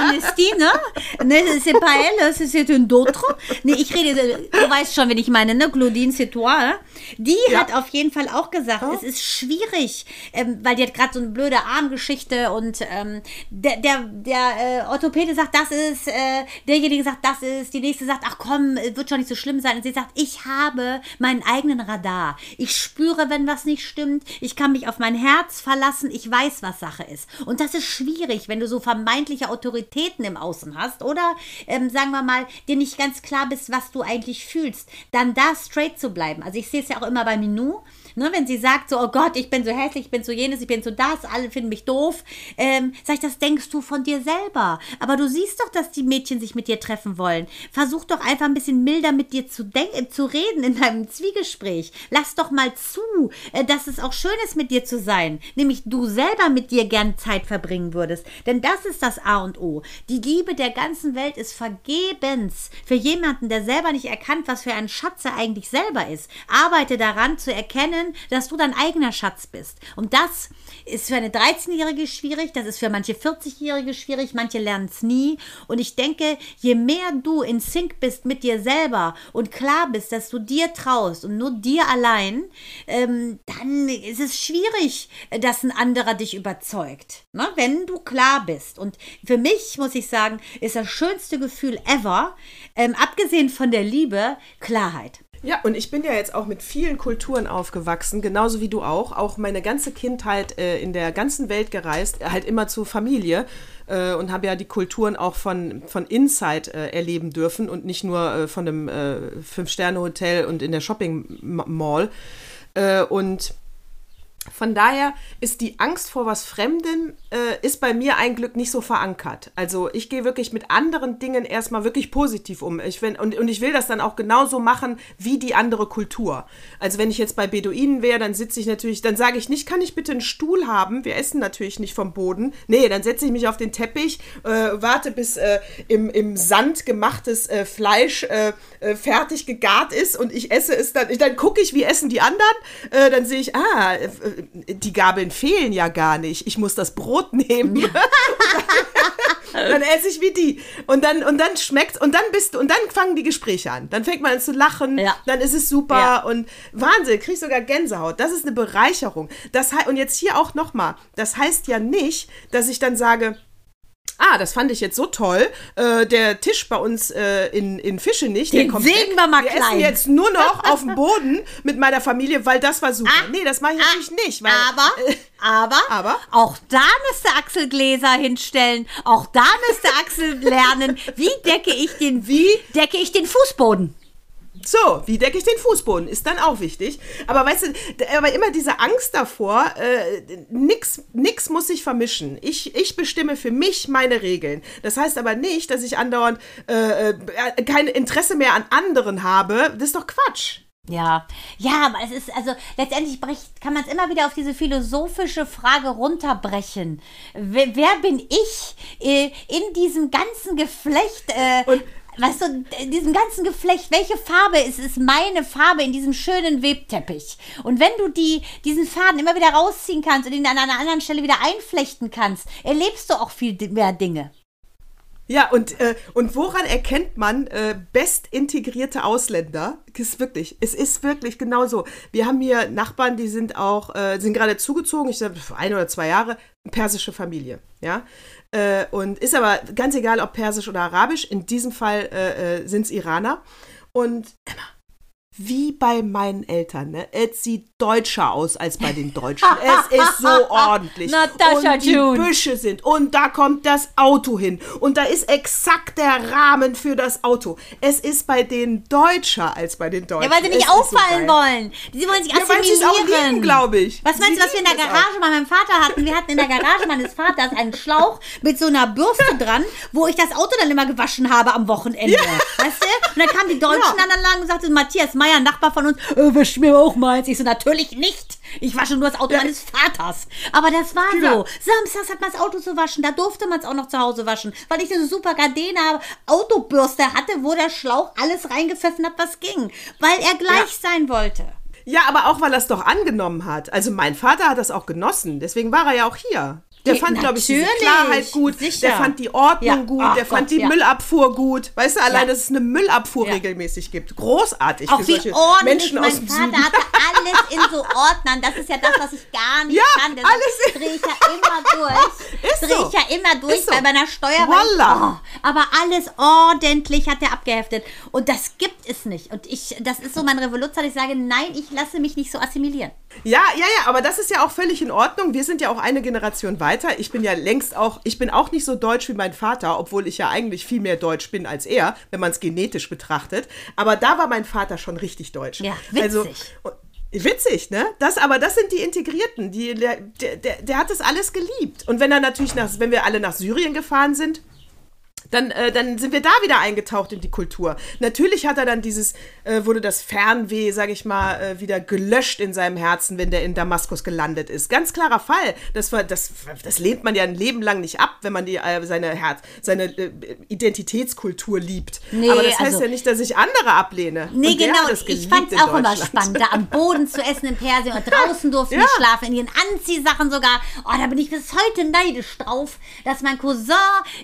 Amnesty, ne? ne c'est pas elle, c'est- une autre. Ne, ich rede, äh, du weißt schon, wen ich meine, ne? Claudine, c'est toi. äh? Die Ja. hat auf jeden Fall auch gesagt, es ist schwierig, ähm, weil die hat gerade so eine blöde Armgeschichte und ähm, der, der, der äh, Orthopäde sagt, das ist, äh, derjenige sagt, das ist, die nächste sagt, ach komm, äh, wird schon nicht so schlimm sein. Und sie sagt, ich habe meinen eigenen Radar. Ich spüre, wenn was nicht stimmt. Ich kann mich auf mein Herz verlassen. Ich weiß, was Sache ist. Und das ist schwierig, wenn du so vermeintliche Autoritäten im Außen hast oder, ähm, sagen wir mal, dir nicht ganz klar bist, was du eigentlich fühlst. Dann da straight zu bleiben. Also ich sehe es ja auch immer bei Minou. Ne, wenn sie sagt so, oh Gott, ich bin so hässlich, ich bin so jenes, ich bin so das, alle finden mich doof, ähm, sag ich, das denkst du von dir selber. Aber du siehst doch, dass die Mädchen sich mit dir treffen wollen. Versuch doch einfach ein bisschen milder mit dir zu denken, zu reden in deinem Zwiegespräch. Lass doch mal zu, äh, dass es auch schön ist, mit dir zu sein. Nämlich du selber mit dir gern Zeit verbringen würdest. Denn das ist das A und O. Die Liebe der ganzen Welt ist vergebens für jemanden, der selber nicht erkannt, was für ein Schatz er eigentlich selber ist. Arbeite daran zu erkennen, dass du dein eigener Schatz bist. Und das ist für eine 13-Jährige schwierig, das ist für manche 40-Jährige schwierig, manche lernen es nie. Und ich denke, je mehr du in Sync bist mit dir selber und klar bist, dass du dir traust und nur dir allein, ähm, dann ist es schwierig, dass ein anderer dich überzeugt. Ne? Wenn du klar bist. Und für mich, muss ich sagen, ist das schönste Gefühl ever, ähm, abgesehen von der Liebe, Klarheit. Ja, und ich bin ja jetzt auch mit vielen Kulturen aufgewachsen, genauso wie du auch. Auch meine ganze Kindheit äh, in der ganzen Welt gereist, halt immer zur Familie äh, und habe ja die Kulturen auch von, von Inside äh, erleben dürfen und nicht nur äh, von einem äh, Fünf-Sterne-Hotel und in der Shopping-Mall. Äh, und von daher ist die Angst vor was Fremdem äh, ist bei mir ein Glück nicht so verankert. Also ich gehe wirklich mit anderen Dingen erstmal wirklich positiv um. Ich, wenn, und, und ich will das dann auch genauso machen wie die andere Kultur. Also wenn ich jetzt bei Beduinen wäre, dann sitze ich natürlich, dann sage ich nicht, kann ich bitte einen Stuhl haben? Wir essen natürlich nicht vom Boden. Nee, dann setze ich mich auf den Teppich, äh, warte bis äh, im, im Sand gemachtes äh, Fleisch äh, äh, fertig gegart ist und ich esse es dann. Dann gucke ich, wie essen die anderen. dann sehe ich, ah, die Gabeln fehlen ja gar nicht. Ich muss das Brot nehmen. Ja. dann esse ich wie die. Und dann, und dann schmeckt und dann bist du, und dann fangen die Gespräche an. Dann fängt man an zu lachen, ja. dann ist es super ja. und Wahnsinn, kriegst sogar Gänsehaut. Das ist eine Bereicherung. Das, und jetzt hier auch nochmal, das heißt ja nicht, dass ich dann sage, ah, das fand ich jetzt so toll, äh, der Tisch bei uns äh, in, in Fische nicht, Den der kommt sägen wir mal wir klein. essen jetzt nur noch auf dem Boden mit meiner Familie, weil das war super. Ah, nee, das mache ich ah, natürlich nicht. Weil, aber, äh, aber, aber, auch da müsste Axel Gläser hinstellen, auch da müsste Axel lernen, wie decke ich den, wie decke ich den Fußboden. So, wie decke ich den Fußboden? Ist dann auch wichtig. Aber weißt du, aber immer diese Angst davor, äh, nix, nix muss sich vermischen. Ich, ich bestimme für mich meine Regeln. Das heißt aber nicht, dass ich andauernd äh, äh, kein Interesse mehr an anderen habe. Das ist doch Quatsch. Ja, ja, aber es ist, also letztendlich bricht, kann man es immer wieder auf diese philosophische Frage runterbrechen. Wer, wer bin ich äh, in diesem ganzen Geflecht? Äh, Und weißt du, in diesem ganzen Geflecht, welche Farbe ist, ist meine Farbe in diesem schönen Webteppich? Und wenn du die, diesen Faden immer wieder rausziehen kannst und ihn an einer anderen Stelle wieder einflechten kannst, erlebst du auch viel mehr Dinge. Ja, und, äh, und woran erkennt man äh, best integrierte Ausländer? Ist wirklich, es ist wirklich genau so. Wir haben hier Nachbarn, die sind auch, äh, sind gerade zugezogen, ich sage ein oder zwei Jahre, persische Familie, ja. Äh, und ist aber ganz egal, ob persisch oder arabisch. In diesem Fall äh, äh sind es Iraner. Und Emma, wie bei meinen Eltern, ne? Es sieht deutscher aus als bei den Deutschen. es ist so ordentlich. Natascha und die June. Büsche sind. Und da kommt das Auto hin. Und da ist exakt der Rahmen für das Auto. Es ist bei denen deutscher als bei den Deutschen. Ja, weil sie nicht es auffallen so wollen. Sie wollen sich ja, weil sie es glaube ich. Was meinst sie du, was wir in der Garage bei meinem Vater hatten? Wir hatten in der Garage meines Vaters einen Schlauch mit so einer Bürste dran, wo ich das Auto dann immer gewaschen habe am Wochenende. Ja. Weißt du? Und dann kamen die Deutschen ja. dann lang und sagten, Matthias Meier, ein Nachbar von uns, äh, wisch mir auch meins. Ich so, natürlich nicht. Ich wasche nur das Auto ja. meines Vaters. Aber das war genau. so. Samstags hat man das Auto zu waschen. Da durfte man es auch noch zu Hause waschen, weil ich eine super Gardena Autobürste hatte, wo der Schlauch alles reingepfiffen hat, was ging. Weil er gleich ja. sein wollte. Ja, aber auch weil er es doch angenommen hat. Also mein Vater hat das auch genossen. Deswegen war er ja auch hier. Der fand, glaube ich, die Klarheit gut. Sicher. Der fand die Ordnung ja. gut. Ach der Gott, fand die ja. Müllabfuhr gut. Weißt du, allein, ja. dass es eine Müllabfuhr regelmäßig gibt. Großartig. Auch wie ordentlich. Mein Vater Süden. hatte alles in so Ordnern. Das ist ja das, was ich gar nicht kann. Das alles drehe ich ja immer durch. ist drehe so. ich ja immer durch so. bei meiner Steuer. Oh, aber alles ordentlich hat er abgeheftet. Und das gibt es nicht. Und ich, das ist so mein Revolution. Ich sage, nein, ich lasse mich nicht so assimilieren. Ja, ja, ja, aber das ist ja auch völlig in Ordnung. Wir sind ja auch eine Generation weiter. Ich bin ja längst auch, ich bin auch nicht so deutsch wie mein Vater, obwohl ich ja eigentlich viel mehr deutsch bin als er, wenn man es genetisch betrachtet. Aber da war mein Vater schon richtig deutsch. Ja, witzig. Also, Witzig, ne? Das, aber das sind die Integrierten. Die, der, der, der hat das alles geliebt. Und wenn er natürlich nach, wenn wir alle nach Syrien gefahren sind, Dann, äh, dann sind wir da wieder eingetaucht in die Kultur. Natürlich hat er dann dieses, äh, wurde das Fernweh, sag ich mal, äh, wieder gelöscht in seinem Herzen, wenn der in Damaskus gelandet ist. Ganz klarer Fall. Das, war, das, das lehnt man ja ein Leben lang nicht ab, wenn man die, äh, seine, Herz, seine äh, Identitätskultur liebt. Nee, Aber das heißt also- ja nicht, dass ich andere ablehne. Nee, genau. Ich fand es auch immer spannend, da am Boden zu essen in Persien und draußen durften Ja. die schlafen, in ihren Anziehsachen sogar. Oh, da bin ich bis heute neidisch drauf, dass mein Cousin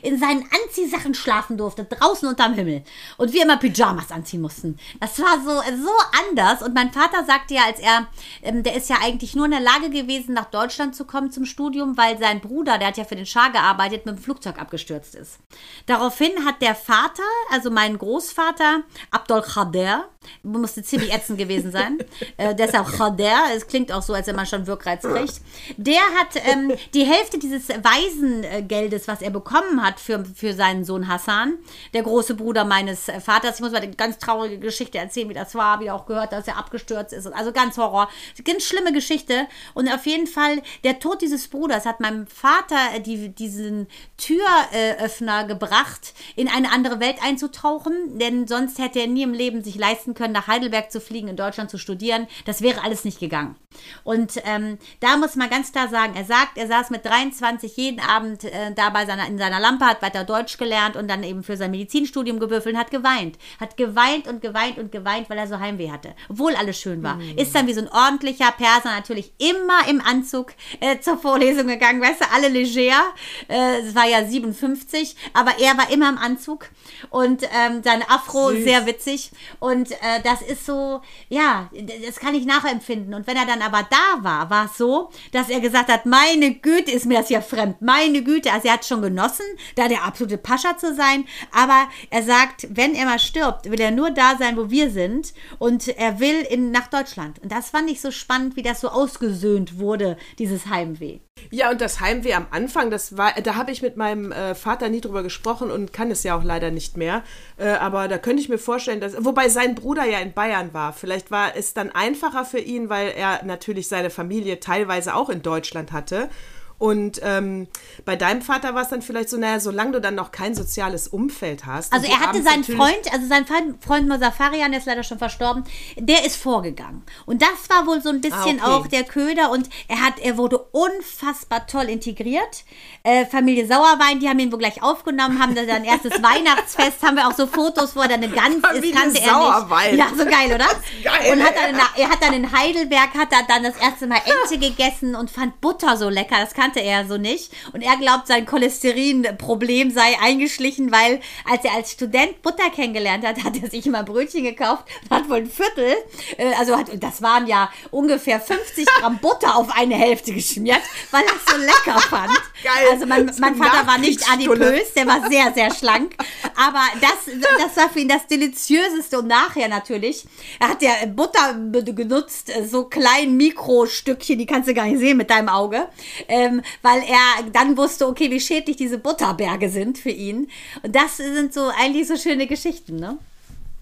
in seinen Anziehsachen schlafen durfte, draußen unterm Himmel. Und wir immer Pyjamas anziehen mussten. Das war so, so anders. Und mein Vater sagte ja, als er, ähm, der ist ja eigentlich nur in der Lage gewesen, nach Deutschland zu kommen zum Studium, weil sein Bruder, der hat ja für den Schah gearbeitet, mit dem Flugzeug abgestürzt ist. Daraufhin hat der Vater, also mein Großvater, Abdol Khader, musste ziemlich ätzend gewesen sein, äh, deshalb Khader, es klingt auch so, als wenn man schon Wirkreiz kriegt, der hat ähm, die Hälfte dieses Waisengeldes, was er bekommen hat für, für seinen Sohn Hassan, der große Bruder meines äh, Vaters, ich muss mal eine ganz traurige Geschichte erzählen, wie das war, wie auch gehört, dass er abgestürzt ist, also ganz Horror, ganz schlimme Geschichte und auf jeden Fall der Tod dieses Bruders hat meinem Vater äh, die, diesen Türöffner gebracht, in eine andere Welt einzutauchen, denn sonst hätte er nie im Leben sich leisten können, nach Heidelberg zu fliegen, in Deutschland zu studieren. Das wäre alles nicht gegangen. Und ähm, da muss man ganz klar sagen, er sagt, er saß mit 23 jeden Abend äh, da bei seiner, in seiner Lampe, hat weiter Deutsch gelernt und dann eben für sein Medizinstudium gewürfelt und hat geweint. Hat geweint und geweint und geweint, weil er so Heimweh hatte. Obwohl alles schön war. Ist dann wie so ein ordentlicher Perser natürlich immer im Anzug äh, zur Vorlesung gegangen, weißt du, alle leger. Äh, es war ja 57, aber er war immer im Anzug und ähm, sein Afro Süß. sehr witzig. Und äh, das ist so, ja, das kann ich nachempfinden. Und wenn er dann aber da war, war es so, dass er gesagt hat, meine Güte, ist mir das ja fremd, meine Güte. Also er hat schon genossen, da der absolute Pascha zu sein. Aber er sagt, wenn er mal stirbt, will er nur da sein, wo wir sind. Und er will in, nach Deutschland. Und das fand ich so spannend, wie das so ausgesöhnt wurde, dieses Heimweh. Ja, und das Heimweh am Anfang, das war, da habe ich mit meinem äh, Vater nie drüber gesprochen und kann es ja auch leider nicht mehr. Äh, aber da könnte ich mir vorstellen, dass, wobei sein Bruder ja in Bayern war. Vielleicht war es dann einfacher für ihn, weil er natürlich seine Familie teilweise auch in Deutschland hatte. Und ähm, bei deinem Vater war es dann vielleicht so, naja, solange du dann noch kein soziales Umfeld hast. Also er hatte seinen Freund, also sein Freund, Mozafarian, der ist leider schon verstorben, der ist vorgegangen. Und das war wohl so ein bisschen Ah, okay. auch der Köder und er hat, er wurde unfassbar toll integriert. Äh, Familie Sauerwein, die haben ihn wohl gleich aufgenommen, haben da sein erstes Weihnachtsfest, haben wir auch so Fotos, wo er dann eine Gans ist, Familie kannte er Sauerwein. nicht. Ja, so geil, oder? geil, und hat dann in, er hat dann in Heidelberg, hat er dann das erste Mal Ente gegessen und fand Butter so lecker, das kannte er so nicht. Und er glaubt, sein Cholesterinproblem sei eingeschlichen, weil als er als Student Butter kennengelernt hat, hat er sich immer Brötchen gekauft und hat wohl ein Viertel, äh, also hat, das waren ja ungefähr 50 Gramm Butter auf eine Hälfte geschmiert, weil er es so lecker fand. Geil. Also mein, mein Vater war nicht adipös, der war sehr, sehr schlank. Aber das, das war für ihn das Deliziöseste und nachher natürlich. Er hat ja Butter genutzt, so klein Mikrostückchen, die kannst du gar nicht sehen mit deinem Auge. Ähm, weil er dann wusste, okay, wie schädlich diese Butterberge sind für ihn. Und das sind so eigentlich so schöne Geschichten, ne?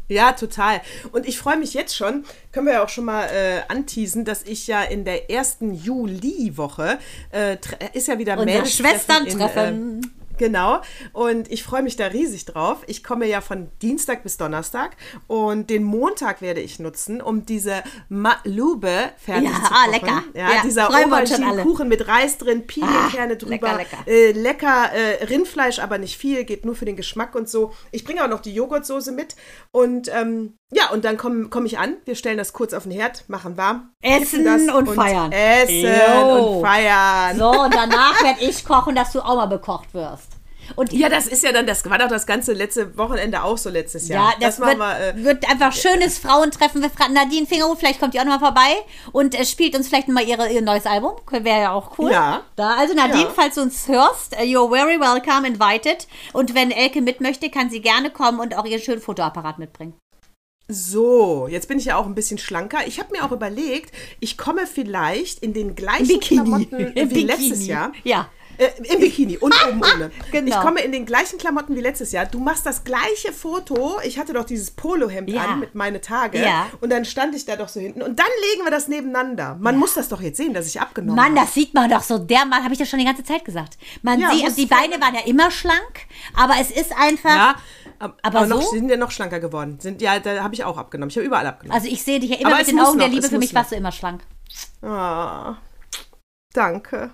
Ja, total. Und ich freue mich jetzt schon, können wir ja auch schon mal äh, anteasen, dass ich ja in der ersten Juliwoche, äh, ist ja wieder Unser Mädelstreffen Schwestern-Treffen. In, äh, Genau. Und ich freue mich da riesig drauf. Ich komme ja von Dienstag bis Donnerstag und den Montag werde ich nutzen, um diese Malube fertig Ja, zu kochen. lecker. Ja, Ja, dieser. Aubergine-Kuchen mit Reis drin, Pinienkerne Ah, drüber. lecker, lecker. Äh, lecker äh, Rindfleisch, aber nicht viel, geht nur für den Geschmack und so. Ich bringe auch noch die Joghurtsoße mit und ähm, ja, und dann komme komm ich an. Wir stellen das kurz auf den Herd, machen warm. Essen das und feiern. Essen Jo. und feiern. So, und danach werde ich kochen, dass du auch mal bekocht wirst. Und Ja, das ist ja dann, das war doch das ganze letzte Wochenende auch so letztes Jahr. Ja, das, machen wird, wir. Äh, wird einfach schönes Frauentreffen. Wir fragen Nadine Fingerhut, vielleicht kommt die auch nochmal vorbei und äh, spielt uns vielleicht nochmal ihre, ihr neues Album. Wäre ja auch cool. Ja. Da, also Nadine, Ja. falls du uns hörst, äh, you're very welcome, invited. Und wenn Elke mit möchte, kann sie gerne kommen und auch ihren schönen Fotoapparat mitbringen. So, jetzt bin ich ja auch ein bisschen schlanker. Ich habe mir auch überlegt, ich komme vielleicht in den gleichen Klamotten Im wie letztes Jahr. Ja. Äh, Im Bikini und oben ohne. Genau. Ich komme in den gleichen Klamotten wie letztes Jahr. Du machst das gleiche Foto. Ich hatte doch dieses Polohemd Ja. an mit meine Tage. Ja. Und dann stand ich da doch so hinten. Und dann legen wir das nebeneinander. Man muss das doch jetzt sehen, dass ich abgenommen Mann, habe. das sieht man doch so dermaßen, habe ich das schon die ganze Zeit gesagt. Man Ja, sieht, die Beine waren ja immer schlank, aber es ist einfach, Ja, Aber aber, noch, so? sind ja noch schlanker geworden. Sind, ja, da habe ich auch abgenommen. Ich habe überall abgenommen. also ich sehe dich ja immer Aber mit den Augen der noch, Liebe, es für mich warst noch. du immer schlank. Ah, danke.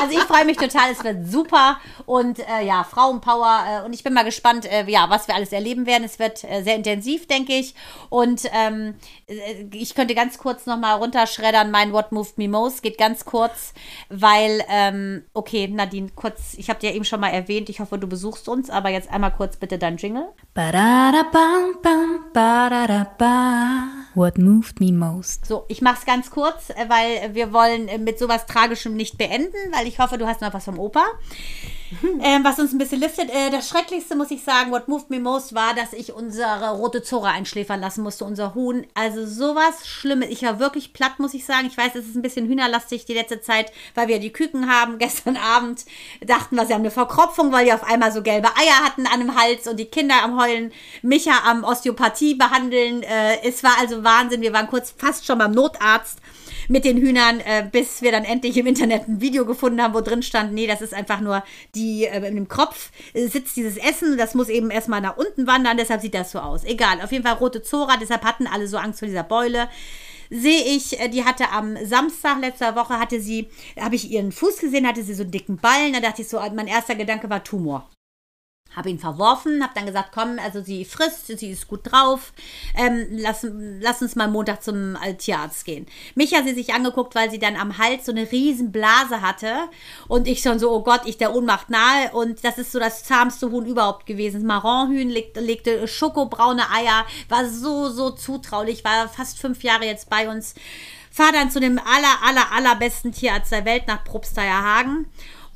Also ich freue mich total, es wird super und äh, ja, Frauenpower äh, und ich bin mal gespannt, äh, ja, was wir alles erleben werden. Es wird äh, sehr intensiv, denke ich und ähm, äh, ich könnte ganz kurz nochmal runterschreddern, mein What Moved Me Most geht ganz kurz, weil, ähm, okay, Nadine, kurz, ich habe dir eben schon mal erwähnt, ich hoffe, du besuchst uns, aber jetzt einmal kurz bitte dein Jingle. Ba-da-da-bam, bam, ba-da-da-ba. What moved me most? So, ich mache es ganz kurz, äh, weil wir wollen äh, mit sowas Tragischem nicht beenden, weil ich hoffe, du hast noch was vom Opa. Ähm, was uns ein bisschen liftet. Äh, das Schrecklichste, muss ich sagen, what moved me most, war, dass ich unsere rote Zora einschläfern lassen musste, unser Huhn. Also sowas Schlimmes. Ich war wirklich platt, muss ich sagen. Ich weiß, es ist ein bisschen hühnerlastig die letzte Zeit, weil wir die Küken haben. Gestern Abend dachten wir, sie haben eine Verkropfung, weil die auf einmal so gelbe Eier hatten an dem Hals und die Kinder am Heulen, Micha am Osteopathie behandeln. Äh, es war also Wahnsinn. Wir waren kurz fast schon beim Notarzt mit den Hühnern, äh, bis wir dann endlich im Internet ein Video gefunden haben, wo drin stand, nee, das ist einfach nur die, äh, in dem Kopf äh, sitzt dieses Essen, das muss eben erstmal nach unten wandern, deshalb sieht das so aus. Egal, auf jeden Fall rote Zora, deshalb hatten alle so Angst vor dieser Beule. Sehe ich, äh, die hatte am Samstag letzter Woche, hatte sie, habe ich ihren Fuß gesehen, hatte sie so einen dicken Ballen, da dachte ich so, mein erster Gedanke war Tumor. Habe ihn verworfen, habe dann gesagt, komm, also sie frisst, sie ist gut drauf, ähm, lass, lass uns mal Montag zum Tierarzt gehen. Mich hat sie sich angeguckt, weil sie dann am Hals so eine riesen Blase hatte und ich schon so, oh Gott, ich der Ohnmacht nahe und das ist so das zahmste Huhn überhaupt gewesen. Das Marronhühn legte, legte schokobraune Eier, war so, so zutraulich, war fast fünf Jahre jetzt bei uns. Fahr dann zu dem aller, aller, allerbesten Tierarzt der Welt nach Probsteierhagen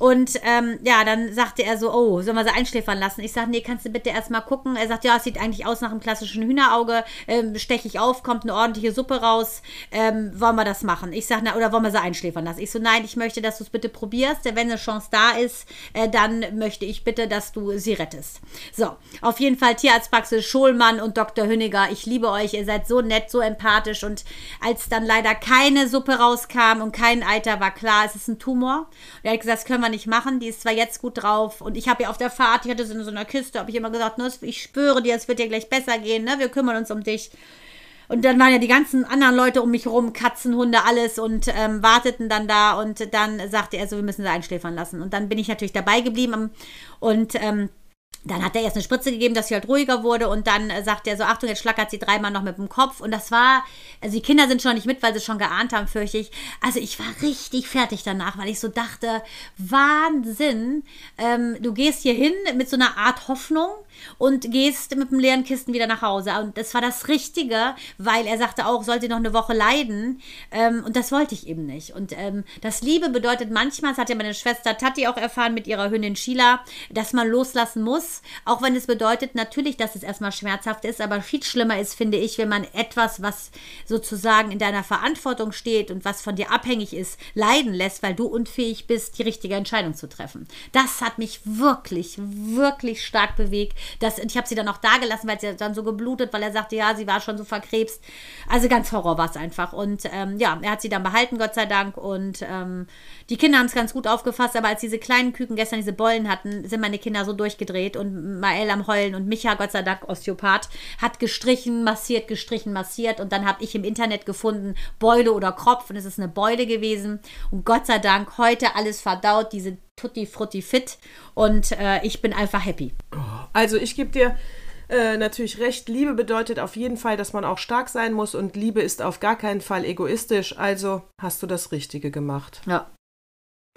und ähm, ja, dann sagte er so, oh, sollen wir sie einschläfern lassen? Ich sage, nee, kannst du bitte erstmal gucken. Er sagt, ja, es sieht eigentlich aus nach einem klassischen Hühnerauge. Ähm, Steche ich auf, kommt eine ordentliche Suppe raus. Ähm, wollen wir das machen? Ich sage, oder wollen wir sie einschläfern lassen? Ich so, nein, ich möchte, dass du es bitte probierst. Denn wenn eine Chance da ist, äh, dann möchte ich bitte, dass du sie rettest. So, auf jeden Fall Tierarztpraxis Scholmann und Dr. Hünniger. Ich liebe euch. Ihr seid so nett, so empathisch. Und als dann leider keine Suppe rauskam und kein Eiter, war klar, es ist ein Tumor. Und er hat gesagt, das können wir nicht machen. Die ist zwar jetzt gut drauf und ich habe ja auf der Fahrt, ich hatte sie in so einer Kiste, habe ich immer gesagt, ne, ich spüre dir, es wird dir gleich besser gehen, ne? Wir kümmern uns um dich. Und dann waren ja die ganzen anderen Leute um mich rum, Katzen, Hunde, alles und ähm, warteten dann da und dann sagte er so, wir müssen sie einschläfern lassen. Und dann bin ich natürlich dabei geblieben und ähm, dann hat er erst eine Spritze gegeben, dass sie halt ruhiger wurde und dann äh, sagt er so, Achtung, jetzt schlackert sie dreimal noch mit dem Kopf und das war, also die Kinder sind schon nicht mit, weil sie schon geahnt haben, fürchte ich. Also ich war richtig fertig danach, weil ich so dachte, Wahnsinn, ähm, du gehst hier hin mit so einer Art Hoffnung und gehst mit dem leeren Kisten wieder nach Hause und das war das Richtige, weil er sagte auch, sollte noch eine Woche leiden ähm, und das wollte ich eben nicht und ähm, das Liebe bedeutet manchmal, das hat ja meine Schwester Tati auch erfahren mit ihrer Hündin Sheila, dass man loslassen muss, auch wenn es bedeutet natürlich, dass es erstmal schmerzhaft ist, aber viel schlimmer ist, finde ich, wenn man etwas, was sozusagen in deiner Verantwortung steht und was von dir abhängig ist, leiden lässt, weil du unfähig bist, die richtige Entscheidung zu treffen. Das hat mich wirklich, wirklich stark bewegt. Das, ich habe sie dann auch da gelassen, weil sie dann so geblutet, weil er sagte, ja, sie war schon so verkrebst. Also ganz Horror war es einfach. Und ähm, ja, er hat sie dann behalten, Gott sei Dank. Und ähm, die Kinder haben es ganz gut aufgefasst, aber als diese kleinen Küken gestern diese Bollen hatten, sind meine Kinder so durchgedreht und Mael am Heulen und Micha, Gott sei Dank, Osteopath, hat gestrichen, massiert, gestrichen, massiert. Und dann habe ich im Internet gefunden, Beule oder Kropf. Und es ist eine Beule gewesen. Und Gott sei Dank, heute alles verdaut, diese Tutti Frutti Fit. Und äh, ich bin einfach happy. Also ich gebe dir äh, natürlich recht. Liebe bedeutet auf jeden Fall, dass man auch stark sein muss und Liebe ist auf gar keinen Fall egoistisch. Also hast du das Richtige gemacht. Ja.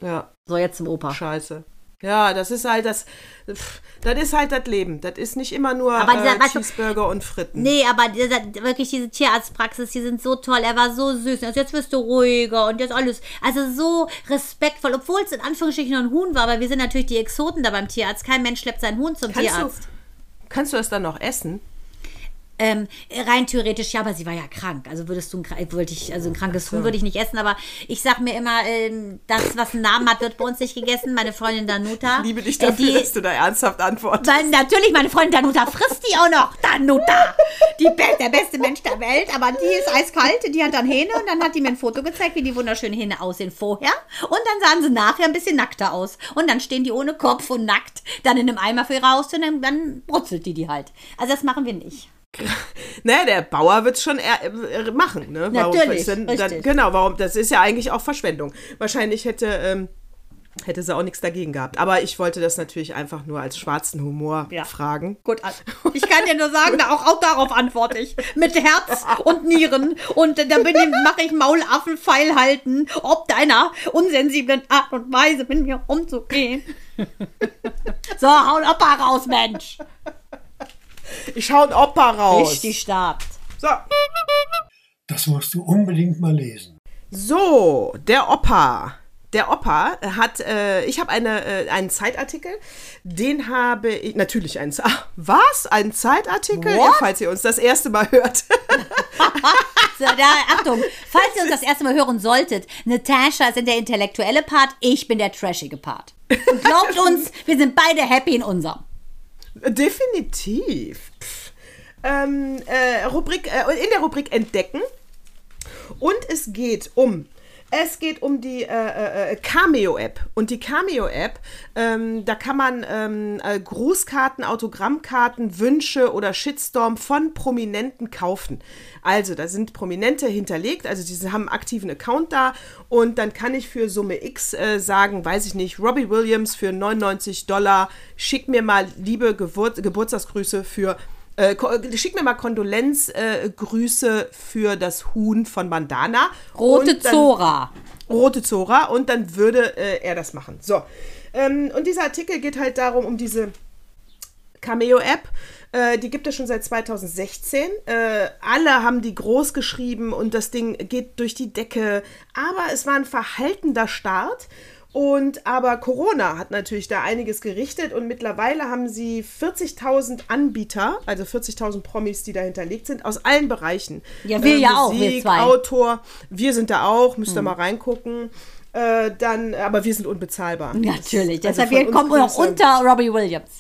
Ja, So, jetzt zum Opa. scheiße. Ja, das ist halt das, das ist halt das Leben. Das ist nicht immer nur Aber dieser- äh, weißt du- Cheeseburger und Fritten. Nee, aber dieser, wirklich diese Tierarztpraxis, die sind so toll. Er war so süß. Also jetzt wirst du ruhiger und jetzt alles. Also so respektvoll, obwohl es in Anführungsstrichen nur ein Huhn war, aber wir sind natürlich die Exoten da beim Tierarzt. Kein Mensch schleppt seinen Huhn zum Kannst du, Tierarzt. kannst du das dann noch essen? Ähm, rein theoretisch ja, aber sie war ja krank. Also würdest du ein, wollte ich, also ein krankes Huhn würde ich nicht essen, aber ich sag mir immer, ähm, das, was einen Namen hat, wird bei uns nicht gegessen. Meine Freundin Danuta. Ich liebe dich äh, dafür, die, dass du da ernsthaft antwortest. weil natürlich, meine Freundin Danuta frisst die auch noch. Danuta! Die der beste Mensch der Welt, aber die ist eiskalt, die hat dann Hähne und dann hat die mir ein Foto gezeigt, wie die wunderschönen Hähne aussehen vorher. Und dann sahen sie nachher ein bisschen nackter aus. Und dann stehen die ohne Kopf und nackt dann in einem Eimer für ihre Haustür und dann, dann brutzelt die die halt. Also das machen wir nicht. Ne, der Bauer wird es schon äh, machen, ne? Natürlich, ist denn, richtig. genau, warum? Das ist ja eigentlich auch Verschwendung. Wahrscheinlich hätte, ähm, hätte sie auch nichts dagegen gehabt. Aber ich wollte das natürlich einfach nur als schwarzen Humor Ja. fragen. Gut, also ich kann dir nur sagen, auch, auch darauf antworte ich. Mit Herz und Nieren. Und äh, da bin ich, mache ich Maulaffen feil halten, ob deiner unsensiblen Art und Weise mit mir umzugehen. So, hau Opa raus, Mensch. Ich schau einen Opa raus. Richtig stark. So. Das musst du unbedingt mal lesen. So, der Opa. Der Opa hat, äh, ich habe eine, äh, einen Zeitartikel, den habe ich, natürlich einen, ah, was? Ein Zeitartikel? Ja, falls ihr uns das erste Mal hört. So, da, Achtung, falls ihr uns das erste Mal hören solltet, Natascha ist der intellektuelle Part, ich bin der trashige Part. Und glaubt uns, wir sind beide happy in unserem. Definitiv. Ähm, äh, Rubrik, äh, in der Rubrik Entdecken. Und es geht um. Es geht um die äh, äh, äh, Cameo-App. Und die Cameo-App, ähm, da kann man ähm, äh, Grußkarten, Autogrammkarten, Wünsche oder Shitstorm von Prominenten kaufen. Also, da sind Prominente hinterlegt, also diese haben einen aktiven Account da. Und dann kann ich für Summe X äh, sagen, weiß ich nicht, Robbie Williams für 99 Dollar, schick mir mal liebe Gebur Geburtstagsgrüße für äh, schick mir mal Kondolenzgrüße äh, für das Huhn von Bandana. Rote dann- Zora. Rote Zora und dann würde äh, er das machen. So. Ähm, und dieser Artikel geht halt darum, um diese Cameo-App. Äh, die gibt es schon seit 2016. Äh, alle haben die groß geschrieben und das Ding geht durch die Decke. Aber es war ein verhaltender Start. Und aber Corona hat natürlich da einiges gerichtet und mittlerweile haben sie 40.000 Anbieter, also 40.000 Promis, die da hinterlegt sind, aus allen Bereichen. Ja, wir ja auch, wir Musik, zwei. Autor, wir sind da auch, müsst ihr mal reingucken. Äh, dann, aber wir sind unbezahlbar. Natürlich, Das- deshalb von wir kommen noch Grüße. unter Robbie Williams.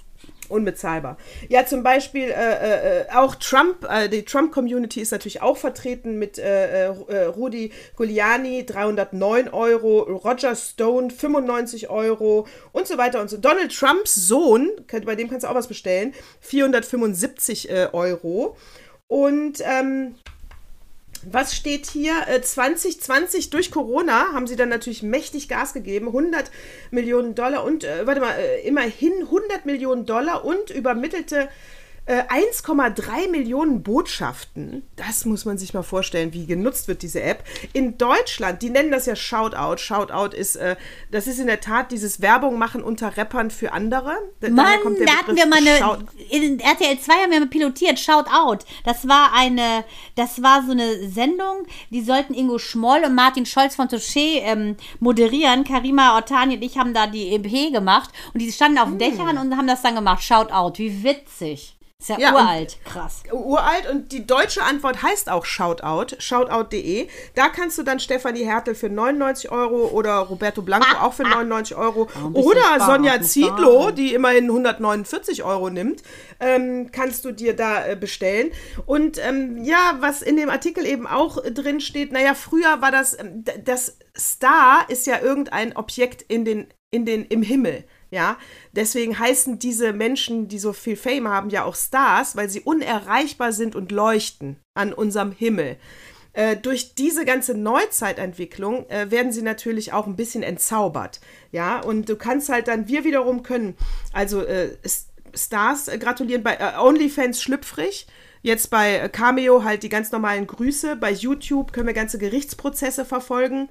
Unbezahlbar. Ja, zum Beispiel äh, äh, auch Trump, äh, die Trump-Community ist natürlich auch vertreten mit äh, äh, Rudi Giuliani 309 Euro, Roger Stone 95 Euro und so weiter und so. Donald Trumps Sohn, bei dem kannst du auch was bestellen, 475 äh, Euro. Und ähm, was steht hier? Äh, 2020 durch Corona haben sie dann natürlich mächtig Gas gegeben. 100 Millionen Dollar und, äh, warte mal, äh, immerhin 100 Millionen Dollar und übermittelte äh, 1,3 Millionen Botschaften. Das muss man sich mal vorstellen, wie genutzt wird diese App. In Deutschland, die nennen das ja Shoutout. Shoutout ist, äh, das ist in der Tat dieses Werbung machen unter Rappern für andere. Da- Mann, da hatten wir mal Shout- eine, in RTL 2 haben wir mal pilotiert, Shout Out. Das war eine, das war so eine Sendung, die sollten Ingo Schmoll und Martin Scholz von Touché ähm, moderieren. Karima Ortani und ich haben da die EP gemacht und die standen Hm. auf den Dächern und haben das dann gemacht, Shout Out. Wie witzig. Ist ja, Ja, uralt, krass. uralt und die deutsche Antwort heißt auch Shoutout, shoutout.de. Da kannst du dann Stefanie Hertel für 99 Euro oder Roberto Blanco auch für 99 Euro bisschen oder Sonja Ziedlow, die immerhin 149 Euro nimmt, ähm, kannst du dir da äh, bestellen. Und ähm, ja, was in dem Artikel eben auch drin steht, naja, früher war das, ähm, das Star ist ja irgendein Objekt in den, in den, im Himmel. Ja, deswegen heißen diese Menschen, die so viel Fame haben, ja auch Stars, weil sie unerreichbar sind und leuchten an unserem Himmel. Äh, durch diese ganze Neuzeitentwicklung äh, werden sie natürlich auch ein bisschen entzaubert. Ja, und du kannst halt dann, wir wiederum können, also äh, Stars äh, gratulieren bei äh, OnlyFans schlüpfrig. Jetzt bei Cameo halt die ganz normalen Grüße. Bei YouTube können wir ganze Gerichtsprozesse verfolgen,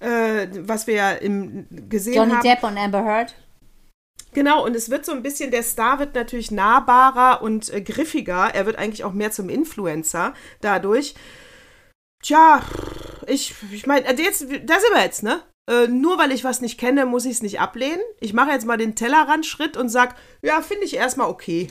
was wir ja im, gesehen Johnny haben. Depp und Amber Heard. Genau, und es wird so ein bisschen, der Star wird natürlich nahbarer und äh, griffiger. Er wird eigentlich auch mehr zum Influencer dadurch. Tja, ich, ich meine, jetzt, da sind wir jetzt, ne? Äh, nur weil ich was nicht kenne, muss ich es nicht ablehnen. Ich mache jetzt mal den Tellerrandschritt und sag, ja, finde ich erstmal okay.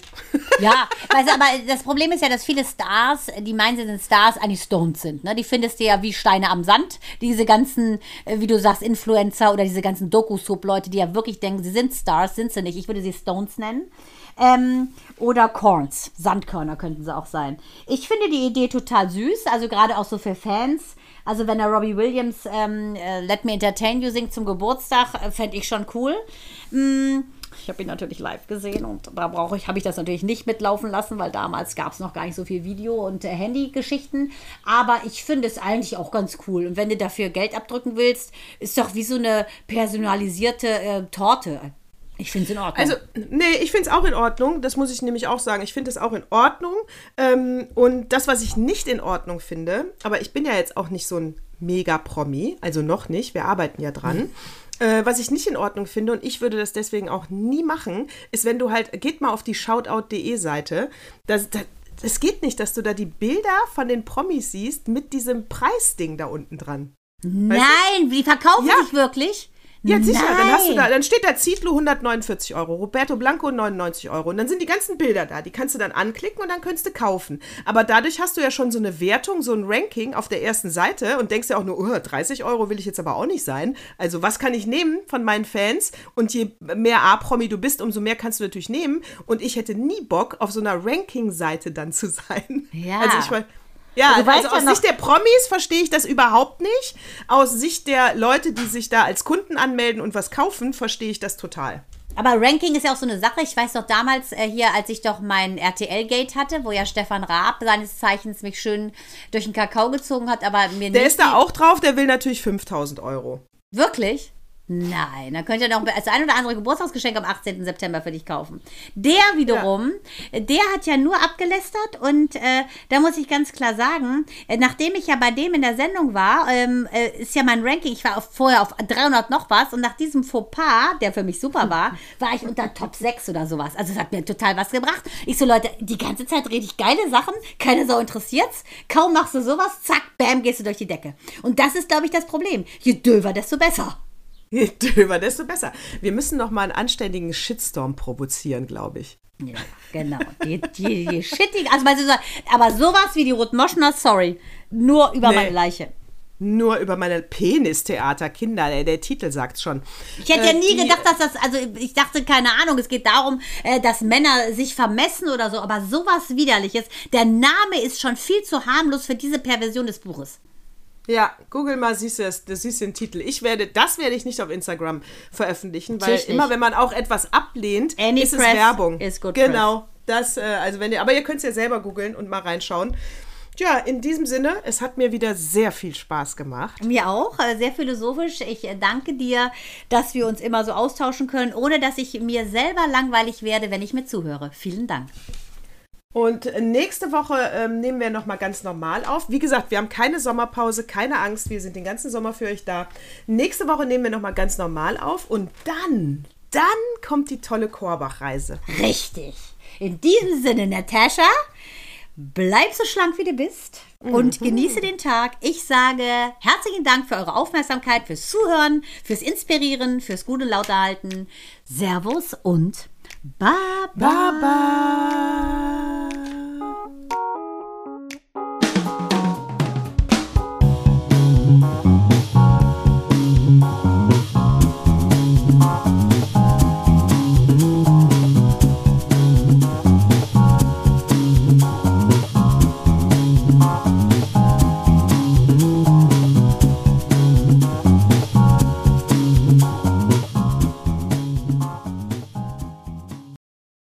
Ja, also, aber das Problem ist ja, dass viele Stars, die meinen, sie sind Stars, eigentlich Stones sind. Ne? Die findest du ja wie Steine am Sand. Diese ganzen, äh, wie du sagst, Influencer oder diese ganzen Doku-Soap-Leute, die ja wirklich denken, sie sind Stars, sind sie nicht. Ich würde sie Stones nennen. Ähm, oder Corns, Sandkörner könnten sie auch sein. Ich finde die Idee total süß, also gerade auch so für Fans. Also wenn der Robbie Williams ähm, äh, Let Me Entertain You singt zum Geburtstag, äh, fände ich schon cool. Mm, ich habe ihn natürlich live gesehen und da brauche ich, habe ich das natürlich nicht mitlaufen lassen, weil damals gab es noch gar nicht so viel Video- und äh, Handy-Geschichten. Aber ich finde es eigentlich auch ganz cool. Und wenn du dafür Geld abdrücken willst, ist doch wie so eine personalisierte äh, Torte. Ich finde es in Ordnung. Also, nee, ich finde es auch in Ordnung. Das muss ich nämlich auch sagen. Ich finde es auch in Ordnung. Ähm, und das, was ich nicht in Ordnung finde, aber ich bin ja jetzt auch nicht so ein Mega-Promi, also noch nicht, wir arbeiten ja dran. Äh, was ich nicht in Ordnung finde, und ich würde das deswegen auch nie machen, ist, wenn du halt, geht mal auf die shoutout.de Seite, das, das, es geht nicht, dass du da die Bilder von den Promis siehst mit diesem Preisding da unten dran. Nein, die verkaufen Ja. sich wirklich. Ja, sicher, dann hast du da, Nein. dann steht da Zitlo 149 Euro, Roberto Blanco 99 Euro und dann sind die ganzen Bilder da, die kannst du dann anklicken und dann könntest du kaufen. Aber dadurch hast du ja schon so eine Wertung, so ein Ranking auf der ersten Seite und denkst ja auch nur, oh, 30 Euro will ich jetzt aber auch nicht sein. Also was kann ich nehmen von meinen Fans? Und je mehr A-Promi du bist, umso mehr kannst du natürlich nehmen. Und ich hätte nie Bock, auf so einer Ranking-Seite dann zu sein. Ja. Also ich meine, ja, also ja aus Sicht der Promis verstehe ich das überhaupt nicht. Aus Sicht der Leute, die sich da als Kunden anmelden und was kaufen, verstehe ich das total. Aber Ranking ist ja auch so eine Sache. Ich weiß doch damals äh, hier, als ich doch mein RTL-Gate hatte, wo ja Stefan Raab seines Zeichens mich schön durch den Kakao gezogen hat, aber mir Der nicht ist da auch drauf, der will natürlich 5000 Euro. Wirklich? Nein, dann könnt ihr noch das ein oder andere Geburtstagsgeschenk am 18. September für dich kaufen. Der wiederum, der hat ja nur abgelästert und äh, da muss ich ganz klar sagen, äh, nachdem ich ja bei dem in der Sendung war, ähm, äh, ist ja mein Ranking, ich war auf, vorher auf 300 noch was und nach diesem Fauxpas, der für mich super war, war ich unter Top 6 oder sowas. Also es hat mir total was gebracht. Ich so, Leute, die ganze Zeit rede ich geile Sachen, keine Sau interessiert's, kaum machst du sowas, zack, bam, gehst du durch die Decke. Und das ist, glaube ich, das Problem. Je döver, desto besser. Je döver, desto besser. Wir müssen noch mal einen anständigen Shitstorm provozieren, glaube ich. Ja, genau. Die, die, die shittigen, also du, so- aber sowas wie die Rotmoschner, sorry, nur über Nee. meine Leiche. Nur über meine Penistheater, Kinder, der, der Titel sagt schon. Ich hätte ja Äh, nie die- gedacht, dass das, also ich dachte, keine Ahnung, es geht darum, äh, dass Männer sich vermessen oder so, aber sowas Widerliches. Der Name ist schon viel zu harmlos für diese Perversion des Buches. Ja, google mal, siehst du das, das siehst du den Titel. Ich werde, das werde ich nicht auf Instagram veröffentlichen, weil Natürlich immer nicht. wenn man auch etwas ablehnt, Any ist es press Werbung. is genau. Das, äh, also wenn ihr, aber ihr könnt es ja selber googeln und mal reinschauen. Ja, in diesem Sinne, es hat mir wieder sehr viel Spaß gemacht. Mir auch, äh, sehr philosophisch. Ich äh, danke dir, dass wir uns immer so austauschen können, ohne dass ich mir selber langweilig werde, wenn ich mir zuhöre. Vielen Dank. Und nächste Woche ähm, nehmen wir nochmal ganz normal auf. Wie gesagt, wir haben keine Sommerpause, keine Angst, wir sind den ganzen Sommer für euch da. Nächste Woche nehmen wir nochmal ganz normal auf und dann, dann kommt die tolle Korbach-Reise. Richtig. In diesem Sinne, Natascha, bleib so schlank, wie du bist und genieße den Tag. Ich sage herzlichen Dank für eure Aufmerksamkeit, fürs Zuhören, fürs Inspirieren, fürs gute Laute halten. Servus und Bye bye. Bye bye.